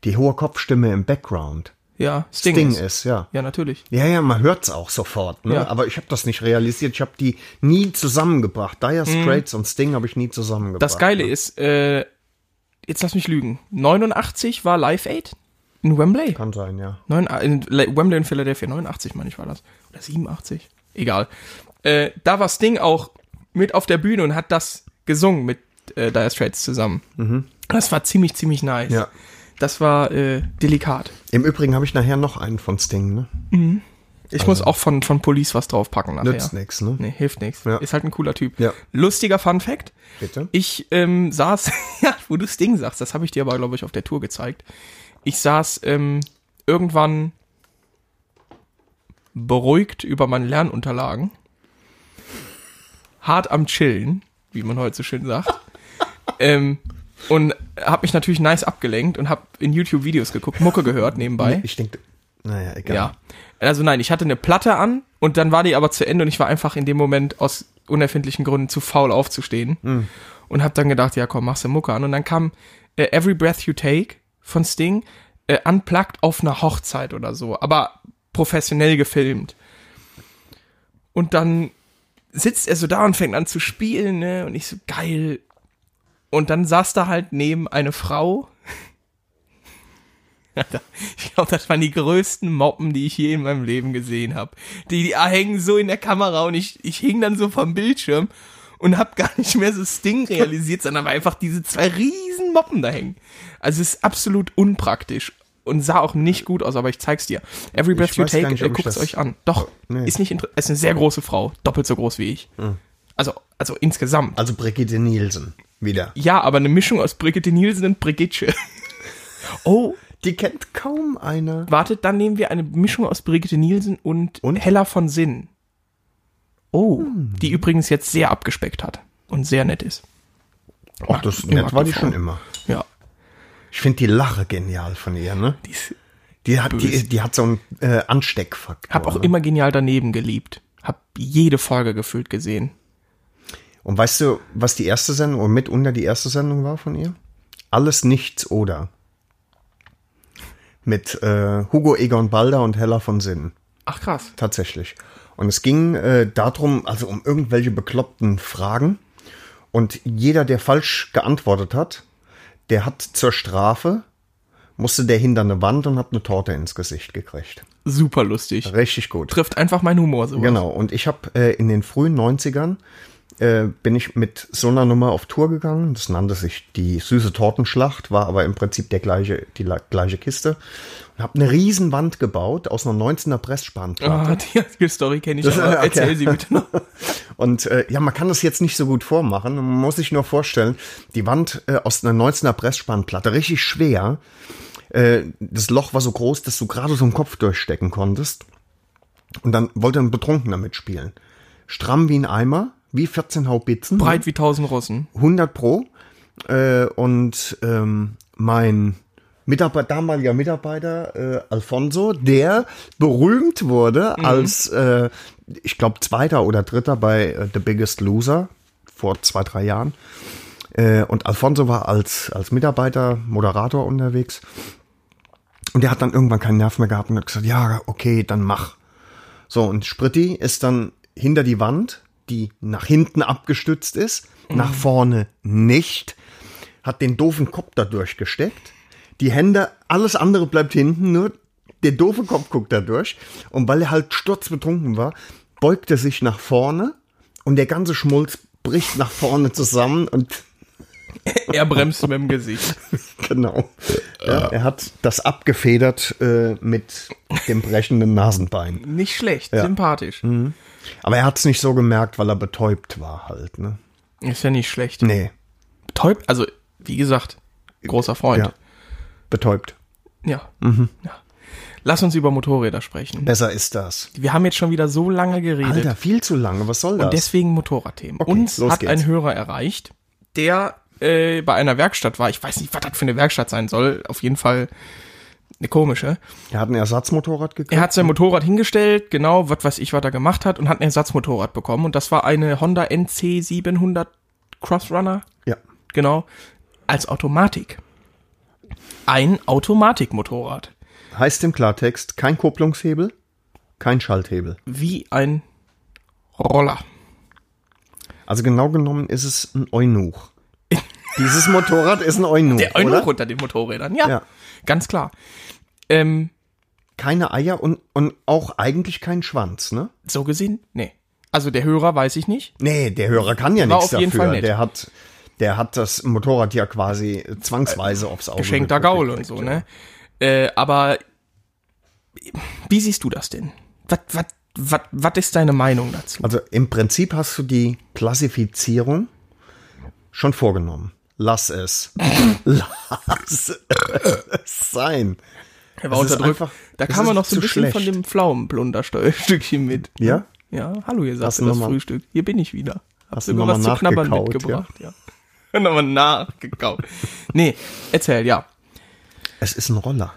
Speaker 2: die hohe Kopfstimme im Background
Speaker 3: Ja, Sting,
Speaker 2: Sting
Speaker 3: ist.
Speaker 2: ist, ja.
Speaker 3: Ja, natürlich.
Speaker 2: Ja, ja, man hört's auch sofort, ne?
Speaker 3: Ja.
Speaker 2: aber ich habe das nicht realisiert. Ich habe die nie zusammengebracht. Dire Straits und Sting habe ich nie zusammengebracht.
Speaker 3: Mhm. Das Geile
Speaker 2: ne?
Speaker 3: ist, äh, jetzt lass mich lügen, 89 war Live Aid in Wembley.
Speaker 2: Kann sein, ja.
Speaker 3: Neun, äh, in Le- Wembley in Philadelphia, 89 meine ich war das. Oder 87. Egal. Äh, da war Sting auch mit auf der Bühne und hat das gesungen mit äh, Dire Straits zusammen. Das war ziemlich, ziemlich nice.
Speaker 2: Mhm. Ja.
Speaker 3: Das war äh, delikat.
Speaker 2: Im Übrigen habe ich nachher noch einen von Sting, ne?
Speaker 3: Ich muss auch von, von Police was draufpacken nachher.
Speaker 2: Nützt nix, ne?
Speaker 3: Nee, hilft nichts.
Speaker 2: Ja.
Speaker 3: Ist halt ein cooler Typ.
Speaker 2: Ja.
Speaker 3: Lustiger Fun Fact.
Speaker 2: Bitte?
Speaker 3: Ich ähm, saß, <laughs> ja, wo du Sting sagst, das habe ich dir aber, glaube ich, auf der Tour gezeigt. Ich saß ähm, irgendwann beruhigt über meine Lernunterlagen, hart am Chillen, wie man heute so schön sagt, <laughs> ähm, und habe mich natürlich nice abgelenkt und habe in YouTube Videos geguckt, Mucke gehört nebenbai.
Speaker 2: Ich denke, naja, egal.
Speaker 3: Ja. Also nein, ich hatte eine Platte an und dann war die aber zu Ende und ich war einfach in dem Moment aus unerfindlichen Gründen zu faul aufzustehen und habe dann gedacht, ja komm, machst du Mucke an und dann kam äh, Every Breath You Take von Sting äh, unplugged auf einer Hochzeit oder so, aber professionell gefilmt. Und dann sitzt er so da und fängt an zu spielen, ne? Und ich so geil. Und dann saß da halt neben eine Frau, Ich glaube, das waren die größten Moppen, die ich je in meinem Leben gesehen habe. Die, die hängen so in der Kamera und ich, ich hing dann so vom Bildschirm und hab gar nicht mehr so Sting realisiert, sondern war einfach diese zwei riesen Moppen da hängen. Also es ist absolut unpraktisch und sah auch nicht gut aus, aber ich zeig's dir. Every Breath You Take,
Speaker 2: nicht,
Speaker 3: äh, guckt's
Speaker 2: das-
Speaker 3: euch an. Doch,
Speaker 2: nee.
Speaker 3: ist nicht ist eine sehr große Frau, doppelt so groß wie ich. Also, also insgesamt.
Speaker 2: Also Brigitte Nielsen wieder.
Speaker 3: Ja, aber eine Mischung aus Brigitte Nielsen und Brigitte. <laughs> oh,
Speaker 2: Die kennt kaum einer.
Speaker 3: Wartet, dann nehmen wir eine Mischung aus Brigitte Nielsen und,
Speaker 2: Und?
Speaker 3: Hella von Sinn. Oh, die übrigens jetzt sehr abgespeckt hat und sehr nett ist.
Speaker 2: Ach, das nett war
Speaker 3: die
Speaker 2: schon immer.
Speaker 3: Ja,
Speaker 2: Ich finde die Lache genial von ihr, ne?
Speaker 3: die ist,
Speaker 2: Die hat,
Speaker 3: Böse.
Speaker 2: die, die hat so einen äh, Ansteckfaktor.
Speaker 3: hab auch
Speaker 2: ne?
Speaker 3: immer genial daneben geliebt. Hab jede Folge gefühlt gesehen.
Speaker 2: Und weißt du, was die erste Sendung und mitunter die erste Sendung war von ihr? Alles nichts oder. Mit äh, Hugo Egon Balder und Hella von Sinn.
Speaker 3: Ach krass.
Speaker 2: Tatsächlich. Und es ging äh, darum, also um irgendwelche bekloppten Fragen. Und jeder, der falsch geantwortet hat, der hat zur Strafe, musste der hinter eine Wand und hat eine Torte ins Gesicht gekriegt.
Speaker 3: Super lustig.
Speaker 2: Richtig gut.
Speaker 3: Trifft einfach meinen Humor so.
Speaker 2: Genau, und ich habe äh, in den frühen 90ern äh, bin ich mit so einer Nummer auf Tour gegangen. Das nannte sich die süße Tortenschlacht, war aber im Prinzip der gleiche, die gleiche Kiste. Und habe eine Riesenwand gebaut aus einer 19er Pressspanplatte.
Speaker 3: Ah, die, die Story kenne ich,
Speaker 2: Das-
Speaker 3: aber
Speaker 2: okay.
Speaker 3: erzähl sie bitte noch. <laughs>
Speaker 2: Und äh, ja, man kann das jetzt nicht so gut vormachen. Man muss sich nur vorstellen, die Wand äh, aus einer 19er Pressspanplatte, richtig schwer. Äh, das Loch war so groß, dass du gerade so einen Kopf durchstecken konntest. Und dann wollte ein Betrunkener mitspielen. Stramm wie ein Eimer, wie 14 Haubitzen.
Speaker 3: Breit wie tausend Russen.
Speaker 2: 100 pro. Äh, und ähm, mein Mitarbeiter, damaliger Mitarbeiter äh, Alfonso, der berühmt wurde als, äh, ich glaube, Zweiter oder Dritter bei äh, The Biggest Loser vor zwei, drei Jahren. Äh, und Alfonso war als, als Mitarbeiter, Moderator unterwegs. Und der hat dann irgendwann keinen Nerv mehr gehabt und hat gesagt, ja, okay, dann mach. So, und Spritti ist dann hinter die Wand, die nach hinten abgestützt ist, nach vorne nicht, hat den doofen Kopf da durchgesteckt, die Hände, alles andere bleibt hinten, nur der doofe Kopf guckt da durch. Und weil er halt sturzbetrunken war, beugt er sich nach vorne und der ganze Schmulz bricht nach vorne zusammen und <laughs>
Speaker 3: er bremst mit dem Gesicht. <laughs>
Speaker 2: Genau. Ja, er hat das abgefedert äh, mit dem brechenden Nasenbein.
Speaker 3: Nicht schlecht,
Speaker 2: Ja.
Speaker 3: sympathisch.
Speaker 2: Aber er hat es nicht so gemerkt, weil er betäubt war halt. Ne?
Speaker 3: Ist ja nicht schlecht.
Speaker 2: Nee,
Speaker 3: Betäubt, also, wie gesagt, großer Freund.
Speaker 2: ja. Betäubt.
Speaker 3: Ja.
Speaker 2: Mhm.
Speaker 3: ja. Lass uns über Motorräder sprechen.
Speaker 2: Besser ist das.
Speaker 3: Wir haben jetzt schon wieder so lange geredet.
Speaker 2: Alter, viel zu lange. Was soll das?
Speaker 3: Und deswegen Motorradthemen.
Speaker 2: Okay,
Speaker 3: Uns hat
Speaker 2: geht's.
Speaker 3: ein Hörer erreicht, der äh, bei einer Werkstatt war. Ich weiß nicht, was das für eine Werkstatt sein soll. Auf jeden Fall eine komische.
Speaker 2: er hat ein Ersatzmotorrad gekauft.
Speaker 3: Er hat sein Motorrad hingestellt, genau, was weiß ich, was er gemacht hat, und hat ein Ersatzmotorrad bekommen. Und das war eine Honda NC 700 Crossrunner,
Speaker 2: ja.
Speaker 3: genau, als Automatik. Ein Automatikmotorrad.
Speaker 2: Heißt im Klartext kein Kupplungshebel, kein Schalthebel.
Speaker 3: Wie ein Roller.
Speaker 2: Also genau genommen ist es ein Eunuch. <laughs> Dieses Motorrad ist ein Eunuch,
Speaker 3: Der Eunuch
Speaker 2: oder?
Speaker 3: unter den Motorrädern, ja,
Speaker 2: Ja.
Speaker 3: Ganz klar. Ähm,
Speaker 2: Keine Eier und, und auch eigentlich kein Schwanz, ne?
Speaker 3: so gesehen, nee. Also der Hörer weiß ich nicht.
Speaker 2: Nee, der Hörer kann ja nichts dafür. Der hat, der hat das Motorrad ja quasi zwangsweise aufs Auge
Speaker 3: Geschenkter Gaul und so, ne? Äh, aber wie siehst du das denn? Was, was, was, was ist deine Meinung dazu?
Speaker 2: Also im Prinzip hast du die Klassifizierung schon vorgenommen. Lass es. <laughs> Lass es sein.
Speaker 3: Er
Speaker 2: ist einfach-
Speaker 3: da kam man noch so ein bisschen von
Speaker 2: schlecht.
Speaker 3: dem Pflaumenplunderstückchen <laughs> mit.
Speaker 2: Ja?
Speaker 3: Ja, hallo, ihr sagt das
Speaker 2: mal-
Speaker 3: Frühstück. Hier bin ich wieder. Hab
Speaker 2: Hast du
Speaker 3: sogar was zu knabbern mitgebracht, ja. <laughs> Nochmal nachgekaut. Nee, erzähl, ja.
Speaker 2: Es ist ein Roller.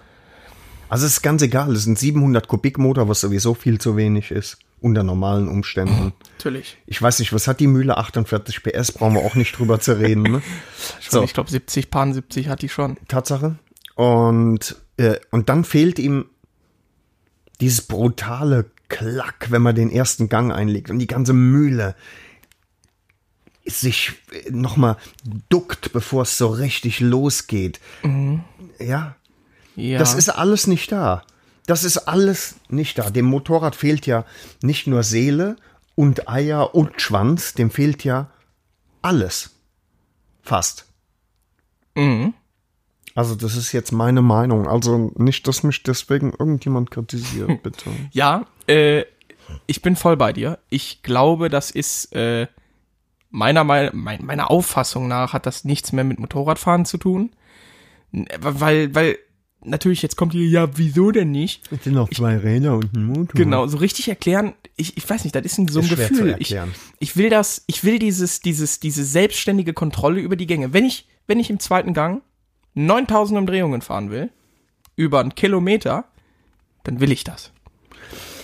Speaker 2: Also es ist ganz egal. Es ist ein 700 Kubik Motor, was sowieso viel zu wenig ist. Unter normalen Umständen. <laughs>
Speaker 3: Natürlich.
Speaker 2: Ich weiß nicht, was hat die Mühle? 48 PS, brauchen wir auch nicht drüber zu reden. Ne? <laughs> So.
Speaker 3: Ich glaube, 70, Paar 70 hat die schon.
Speaker 2: Tatsache. Und, äh, und dann fehlt ihm dieses brutale Klack, wenn man den ersten Gang einlegt und die ganze Mühle sich nochmal duckt, bevor es so richtig losgeht. Ja,
Speaker 3: Ja.
Speaker 2: das ist alles nicht da. Das ist alles nicht da. Dem Motorrad fehlt ja nicht nur Seele und Eier und Schwanz, dem fehlt ja alles. Fast.
Speaker 3: Mhm.
Speaker 2: Also das ist jetzt meine Meinung. Also nicht, dass mich deswegen irgendjemand kritisiert, bitte.
Speaker 3: Ja, äh, ich bin voll bei dir. Ich glaube, das ist äh, meiner, mein, meiner Auffassung nach hat das nichts mehr mit Motorradfahren zu tun. Weil, weil, natürlich, jetzt kommt hier, ja, wieso denn nicht?
Speaker 2: Es sind noch zwei Räder und ein Motor.
Speaker 3: Genau, so richtig erklären, ich, ich weiß nicht, das ist ein, so ein
Speaker 2: Ist
Speaker 3: Gefühl. Ich, ich will das, ich will dieses, dieses, diese selbstständige Kontrolle über die Gänge. Wenn ich, wenn ich im zweiten Gang 9000 Umdrehungen fahren will, über einen Kilometer, dann will ich das.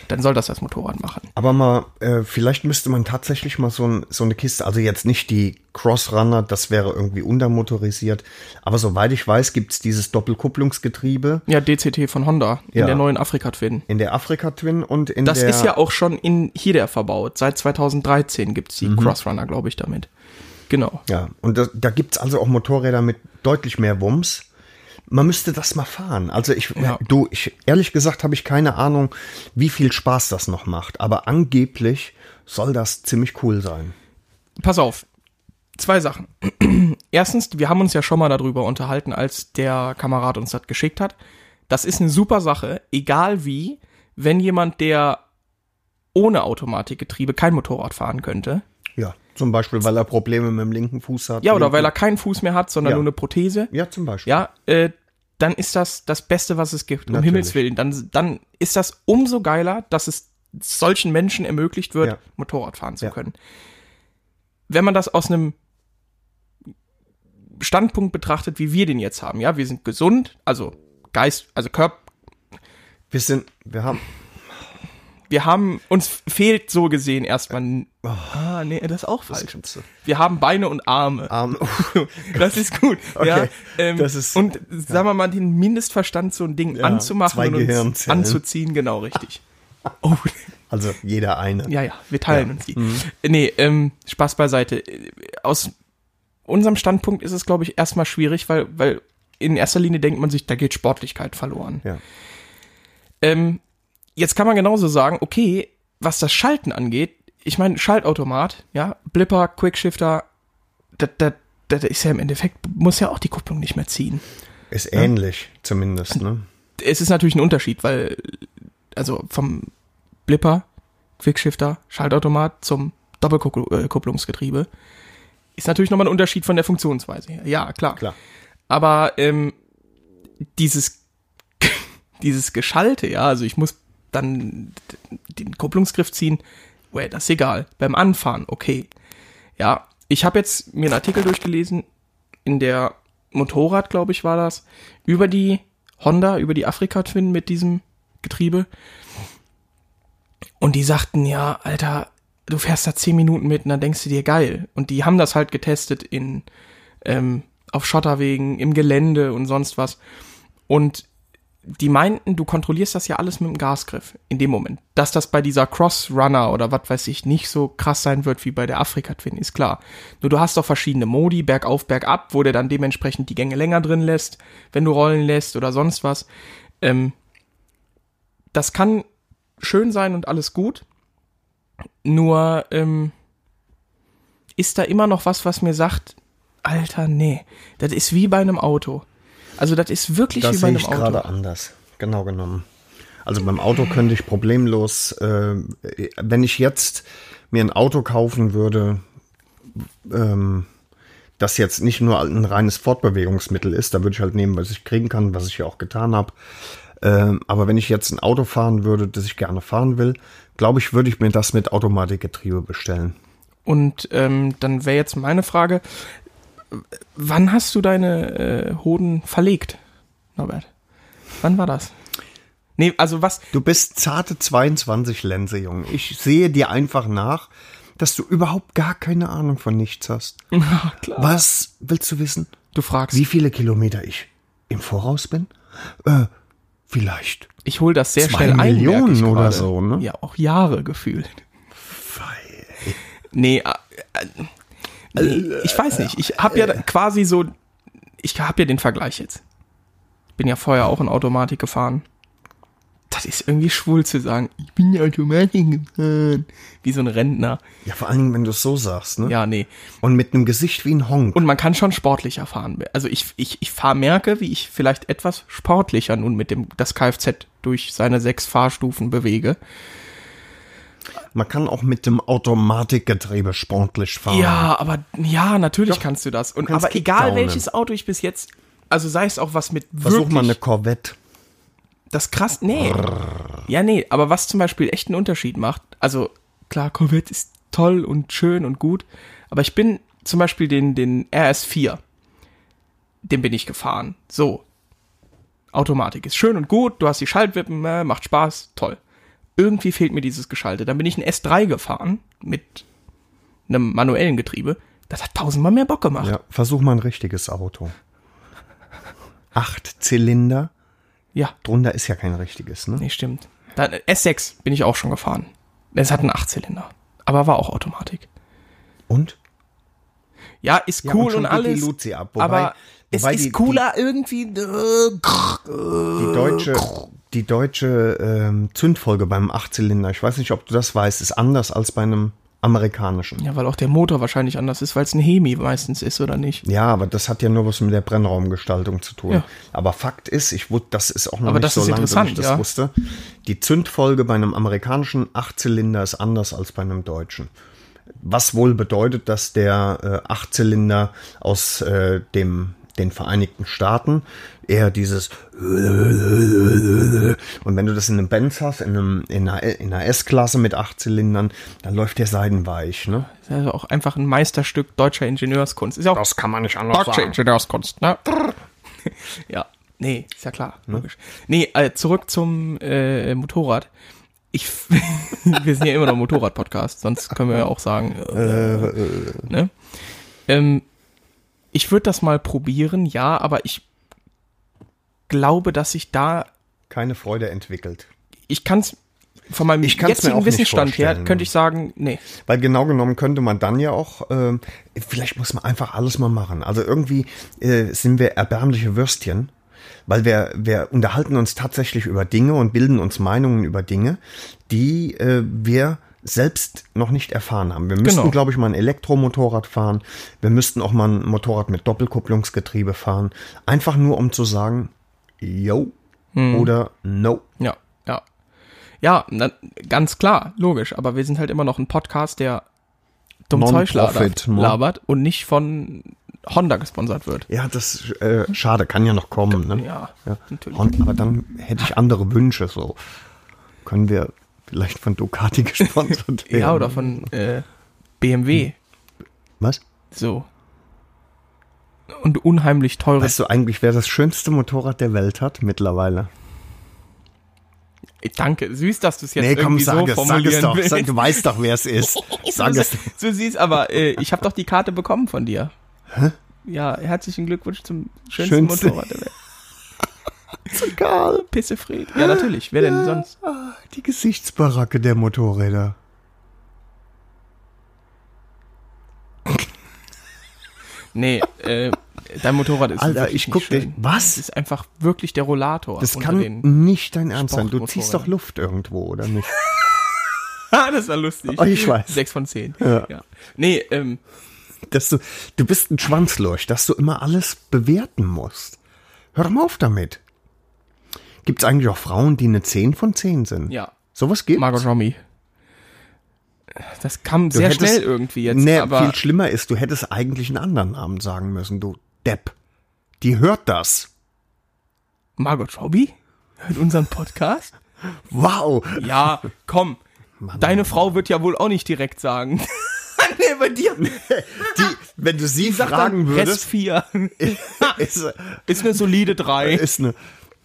Speaker 3: Dann soll das das Motorrad machen.
Speaker 2: Aber mal, äh, vielleicht müsste man tatsächlich mal so, ein, so eine Kiste, also jetzt nicht die Crossrunner, das wäre irgendwie untermotorisiert. Aber soweit ich weiß, gibt's dieses Doppelkupplungsgetriebe
Speaker 3: Ja, DCT von Honda in
Speaker 2: Ja.
Speaker 3: der neuen Afrika Twin.
Speaker 2: in der Afrika Twin und in
Speaker 3: Das
Speaker 2: der.
Speaker 3: ist ja auch schon in Hida verbaut. Seit 2013 gibt's
Speaker 2: Mhm.
Speaker 3: die Crossrunner, glaube ich, damit. Genau.
Speaker 2: Ja, und da, da gibt's also auch Motorräder mit deutlich mehr Wumms. Man müsste das mal fahren. Also ich,
Speaker 3: Ja.
Speaker 2: du, ich, ehrlich gesagt habe ich keine Ahnung, wie viel Spaß das noch macht. Aber angeblich soll das ziemlich cool sein.
Speaker 3: Pass auf. Zwei Sachen. <clears throat> Erstens, wir haben uns ja schon mal darüber unterhalten, als der Kamerad uns das geschickt hat. Das ist eine super Sache, egal wie, wenn jemand, der ohne Automatikgetriebe kein Motorrad fahren könnte.
Speaker 2: Zum Beispiel, weil er Probleme mit dem linken Fuß hat.
Speaker 3: Ja, oder weil er keinen Fuß mehr hat, sondern
Speaker 2: Ja.
Speaker 3: nur eine Prothese.
Speaker 2: Ja, zum Beispiel.
Speaker 3: Ja, äh, dann ist das das Beste, was es gibt. Um
Speaker 2: Natürlich.
Speaker 3: Himmels Willen. Dann, dann ist das umso geiler, dass es solchen Menschen ermöglicht wird,
Speaker 2: Ja.
Speaker 3: Motorrad fahren zu
Speaker 2: Ja.
Speaker 3: können. Wenn man das aus einem Standpunkt betrachtet, wie wir den jetzt haben, ja, wir sind gesund, also Geist, also Körper,
Speaker 2: Wir sind, wir haben,
Speaker 3: wir haben, uns fehlt so gesehen erstmal, n- ah, nee, das ist auch falsch. Wir haben Beine und Arme.
Speaker 2: Arm, <laughs>
Speaker 3: Das ist gut. ja,
Speaker 2: Okay,
Speaker 3: ähm,
Speaker 2: das ist-
Speaker 3: und sagen wir mal, den Mindestverstand, so ein Ding
Speaker 2: Ja,
Speaker 3: anzumachen und uns anzuziehen, genau richtig. Oh,
Speaker 2: also jeder eine.
Speaker 3: ja, ja, wir teilen
Speaker 2: Ja.
Speaker 3: uns die.
Speaker 2: Mhm.
Speaker 3: Nee, ähm, Spaß beiseite. Aus unserem Standpunkt ist es, glaube ich, erstmal schwierig, weil, weil in erster Linie denkt man sich, da geht Sportlichkeit verloren.
Speaker 2: Ja.
Speaker 3: Ähm, jetzt kann man genauso sagen, okay, was das Schalten angeht, ich meine, Schaltautomat, ja, Blipper, Quickshifter, das, das, das ist ja im Endeffekt, muss ja auch die Kupplung nicht mehr ziehen.
Speaker 2: Ist ähnlich, zumindest, ne?
Speaker 3: Es ist natürlich ein Unterschied, weil, also vom Blipper, Quickshifter, Schaltautomat zum Doppelkupplungsgetriebe ist natürlich nochmal ein Unterschied von der Funktionsweise her. Ja, klar.
Speaker 2: Klar.
Speaker 3: Aber ähm, dieses, <laughs> dieses Geschalte, ja, also ich muss dann den Kupplungsgriff ziehen, well, das ist egal. Beim Anfahren, okay. Ja, ich habe jetzt mir einen Artikel durchgelesen, in der Motorrad, glaube ich, war das, über die Honda, über die Afrika Twin mit diesem Getriebe. Und die sagten, ja, Alter, du fährst da zehn Minuten mit und dann denkst du dir, geil. Und die haben das halt getestet in, ähm, auf Schotterwegen, im Gelände und sonst was. Und die meinten, du kontrollierst das ja alles mit dem Gasgriff in dem Moment. Dass das bei dieser Cross-Runner oder was weiß ich nicht so krass sein wird wie bei der Afrika-Twin, ist klar. Nur du hast doch verschiedene Modi, bergauf, bergab, wo der dann dementsprechend die Gänge länger drin lässt, wenn du rollen lässt oder sonst was. Ähm, das kann schön sein und alles gut. Nur ähm, ist da immer noch was, was mir sagt, Alter, nee, das ist wie bei einem Auto. Also das ist wirklich
Speaker 2: Das
Speaker 3: wie bei
Speaker 2: sehe
Speaker 3: einem
Speaker 2: ich
Speaker 3: Auto.
Speaker 2: gerade anders. Genau genommen. Also beim Auto könnte ich problemlos, äh, wenn ich jetzt mir ein Auto kaufen würde, ähm, das jetzt nicht nur ein reines Fortbewegungsmittel ist, da würde ich halt nehmen, was ich kriegen kann, was ich ja auch getan habe. Ähm, aber wenn ich jetzt ein Auto fahren würde, das ich gerne fahren will, glaube ich, würde ich mir das mit Automatikgetriebe bestellen.
Speaker 3: Und ähm, dann wäre jetzt meine Frage, wann hast du deine äh, Hoden verlegt, Norbert? Wann war das? Nee, also was,
Speaker 2: Du bist zarte 22 Lense, Junge. Ich sehe dir einfach nach, dass du überhaupt gar keine Ahnung von nichts hast. <laughs>
Speaker 3: klar.
Speaker 2: Was willst du wissen?
Speaker 3: Du fragst,
Speaker 2: Wie viele Kilometer ich im Voraus bin? Äh, vielleicht.
Speaker 3: ich hol das sehr schnell ein.
Speaker 2: Millionen oder so, ne?
Speaker 3: Ja, auch Jahre gefühlt. Nee, äh, äh, nee ich weiß nicht. Ich habe ja quasi so, ich habe ja den Vergleich jetzt. Bin ja vorher auch in Automatik gefahren. Das ist irgendwie schwul zu sagen, ich bin ja Automatik gefahren. Wie so ein Rentner.
Speaker 2: Ja, vor allen Dingen, wenn du es so sagst, ne?
Speaker 3: Ja, nee.
Speaker 2: Und mit einem Gesicht wie ein Honk.
Speaker 3: Und man kann schon sportlicher fahren. Also ich, ich, ich fahr, merke, wie ich vielleicht etwas sportlicher nun mit dem das Kfz durch seine sechs Fahrstufen bewege.
Speaker 2: Man kann auch mit dem Automatikgetriebe sportlich fahren.
Speaker 3: Ja, aber ja, natürlich kannst du das. Und aber egal welches Auto ich bis jetzt, also sei es auch was mit
Speaker 2: Versuch
Speaker 3: wirklich
Speaker 2: mal eine Corvette.
Speaker 3: das krass, nee. Ja, nee, aber was zum Beispiel echt einen Unterschied macht, also klar, Corvette ist toll und schön und gut, aber ich bin zum Beispiel den, den RS4, den bin ich gefahren. So. Automatik ist schön und gut, du hast die Schaltwippen, äh, macht Spaß, toll. Irgendwie fehlt mir dieses Geschalte. Dann bin ich ein S3 gefahren mit einem manuellen Getriebe. Das hat tausendmal mehr Bock gemacht.
Speaker 2: Ja, versuch mal ein richtiges Auto. Acht Zylinder.
Speaker 3: ja.
Speaker 2: Drunter ist ja kein richtiges, ne?
Speaker 3: Nee, stimmt. Dann, äh, S6 bin ich auch schon gefahren. Es hat einen Achtzylinder. Aber war auch Automatik.
Speaker 2: Und?
Speaker 3: Ja, ist
Speaker 2: Ja,
Speaker 3: cool
Speaker 2: und
Speaker 3: und, alles.
Speaker 2: die Luzi ab, wobei-
Speaker 3: aber es ist
Speaker 2: die-
Speaker 3: cooler irgendwie. äh,
Speaker 2: Die deutsche, die deutsche ähm, Zündfolge beim Achtzylinder, ich weiß nicht, ob du das weißt, ist anders als bei einem amerikanischen.
Speaker 3: Ja, weil auch der Motor wahrscheinlich anders ist, weil es ein Hemi meistens ist, oder nicht?
Speaker 2: Ja, aber das hat ja nur was mit der Brennraumgestaltung zu tun.
Speaker 3: Ja.
Speaker 2: Aber Fakt ist, ich wusste, das ist auch noch
Speaker 3: Aber
Speaker 2: nicht so lange, dass ich das
Speaker 3: ja.
Speaker 2: wusste. Die Zündfolge bei einem amerikanischen Achtzylinder ist anders als bei einem deutschen. Was wohl bedeutet, dass der äh, Achtzylinder aus äh, dem, den Vereinigten Staaten eher dieses und wenn du das in einem Benz hast, in, einem, in einer, in einer S-Klasse mit acht Zylindern, dann läuft der seidenweich, ne?
Speaker 3: Das ist also auch einfach ein Meisterstück deutscher Ingenieurskunst. Ist ja auch
Speaker 2: Das kann man nicht anders
Speaker 3: deutsche Ingenieurskunst, ne? <laughs> ja, nee, ist ja klar, logisch. Nee, äh, zurück zum äh, Motorrad. Ich, <laughs> wir sind ja immer noch Motorrad-Podcast, sonst können wir ja auch sagen, äh, ne? Ähm, ich würde das mal probieren, ja, aber ich glaube, dass ich da,
Speaker 2: Keine Freude entwickelt.
Speaker 3: ich kann es von meinem
Speaker 2: Ich
Speaker 3: jetzigen Wissensstand her, könnte ich sagen, nee.
Speaker 2: Weil genau genommen könnte man dann ja auch, ähm, vielleicht muss man einfach alles mal machen. Also irgendwie äh, sind wir erbärmliche Würstchen, weil wir, wir unterhalten uns tatsächlich über Dinge und bilden uns Meinungen über Dinge, die äh, wir selbst noch nicht erfahren haben. Wir müssten,
Speaker 3: Genau.
Speaker 2: glaube ich, mal ein Elektromotorrad fahren. Wir müssten auch mal ein Motorrad mit Doppelkupplungsgetriebe fahren. Einfach nur, um zu sagen, yo
Speaker 3: Hm.
Speaker 2: oder no.
Speaker 3: Ja, ja. Ja, na, ganz klar, logisch. Aber wir sind halt immer noch ein Podcast, der dumm Zeug labert,
Speaker 2: ne?
Speaker 3: labert und nicht von Honda gesponsert wird.
Speaker 2: Ja, das äh, schade, kann ja noch kommen. Ne?
Speaker 3: Ja, natürlich.
Speaker 2: Und, aber dann hätte ich andere Wünsche. So können wir vielleicht von Ducati <laughs> gesponsert werden.
Speaker 3: Ja, oder von äh, BMW.
Speaker 2: was?
Speaker 3: So. Und unheimlich teure.
Speaker 2: Weißt du eigentlich, wer das schönste Motorrad der Welt hat mittlerweile?
Speaker 3: Danke, süß, dass du es jetzt
Speaker 2: nee, komm,
Speaker 3: irgendwie
Speaker 2: sag
Speaker 3: so
Speaker 2: es, sag
Speaker 3: formulieren
Speaker 2: es doch.
Speaker 3: willst.
Speaker 2: Sag, du weißt doch, wer es <laughs> ist. Sag es. doch.
Speaker 3: Du siehst aber, äh, ich habe doch die Karte bekommen von dir. Hä? Ja, herzlichen Glückwunsch zum schönsten
Speaker 2: Schönste-
Speaker 3: Motorrad der Welt. <laughs>
Speaker 2: Egal.
Speaker 3: Pissefred. Ja, natürlich. Wer denn sonst?
Speaker 2: Die Gesichtsbaracke der Motorräder.
Speaker 3: Nee, äh, dein Motorrad ist
Speaker 2: Alter, ich guck
Speaker 3: nicht.
Speaker 2: Was?
Speaker 3: Das ist einfach wirklich der Rollator.
Speaker 2: Das kann nicht dein Ernst sein. Du ziehst doch. Luft irgendwo, oder nicht? <laughs>
Speaker 3: Ah, das war lustig.
Speaker 2: Oh, ich weiß.
Speaker 3: Sechs von zehn.
Speaker 2: Ja.
Speaker 3: Nee, ähm,
Speaker 2: Dass du, du bist ein Schwanzlurch, dass du immer alles bewerten musst. Hör doch mal auf damit. Gibt es eigentlich auch Frauen, die eine 10 von 10 sind?
Speaker 3: ja.
Speaker 2: Sowas gibt's?
Speaker 3: Margot Robbie. Das kam sehr
Speaker 2: hättest-
Speaker 3: schnell irgendwie jetzt.
Speaker 2: Nee,
Speaker 3: aber
Speaker 2: viel schlimmer ist, du hättest eigentlich einen anderen Namen sagen müssen, du Depp. Die hört das.
Speaker 3: Margot Robbie? Hört unseren Podcast?
Speaker 2: Wow.
Speaker 3: Ja, komm. Deine Frau wird ja wohl auch nicht direkt sagen. <laughs> nee, bei dir.
Speaker 2: Die, wenn du sie fragen
Speaker 3: dann Rest
Speaker 2: würdest, <laughs>
Speaker 3: 4.
Speaker 2: ist,
Speaker 3: Ist eine solide 3.
Speaker 2: ist eine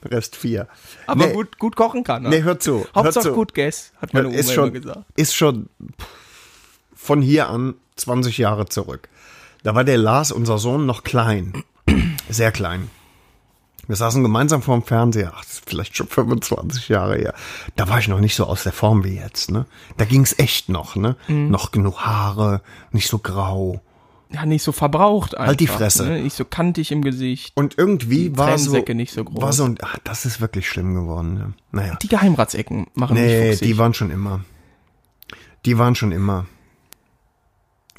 Speaker 2: Rest 4.
Speaker 3: Aber
Speaker 2: nee,
Speaker 3: gut, gut kochen kann er.
Speaker 2: Nee, hör zu.
Speaker 3: Hauptsache
Speaker 2: hör zu.
Speaker 3: gut Guess, hat meine Oma
Speaker 2: ist
Speaker 3: immer
Speaker 2: schon,
Speaker 3: gesagt.
Speaker 2: ist schon von hier an 20 Jahre zurück. Da war der Lars, unser Sohn, noch klein. <clears throat> Sehr klein. Wir saßen gemeinsam vorm Fernseher. Ach, das ist vielleicht schon 25 Jahre her. Da war ich noch nicht so aus der Form wie jetzt, ne? Da ging's echt noch, ne?
Speaker 3: Mhm.
Speaker 2: Noch genug Haare, nicht so grau.
Speaker 3: Ja, nicht so verbraucht einfach.
Speaker 2: Halt die Fresse.
Speaker 3: Ne? Nicht so kantig im Gesicht.
Speaker 2: Und irgendwie war so,
Speaker 3: nicht so groß.
Speaker 2: war so ein, ach, das ist wirklich schlimm geworden. Ne? Naja.
Speaker 3: Die Geheimratsecken machen mich
Speaker 2: Nee,
Speaker 3: fuchsig.
Speaker 2: die waren schon immer. Die waren schon immer.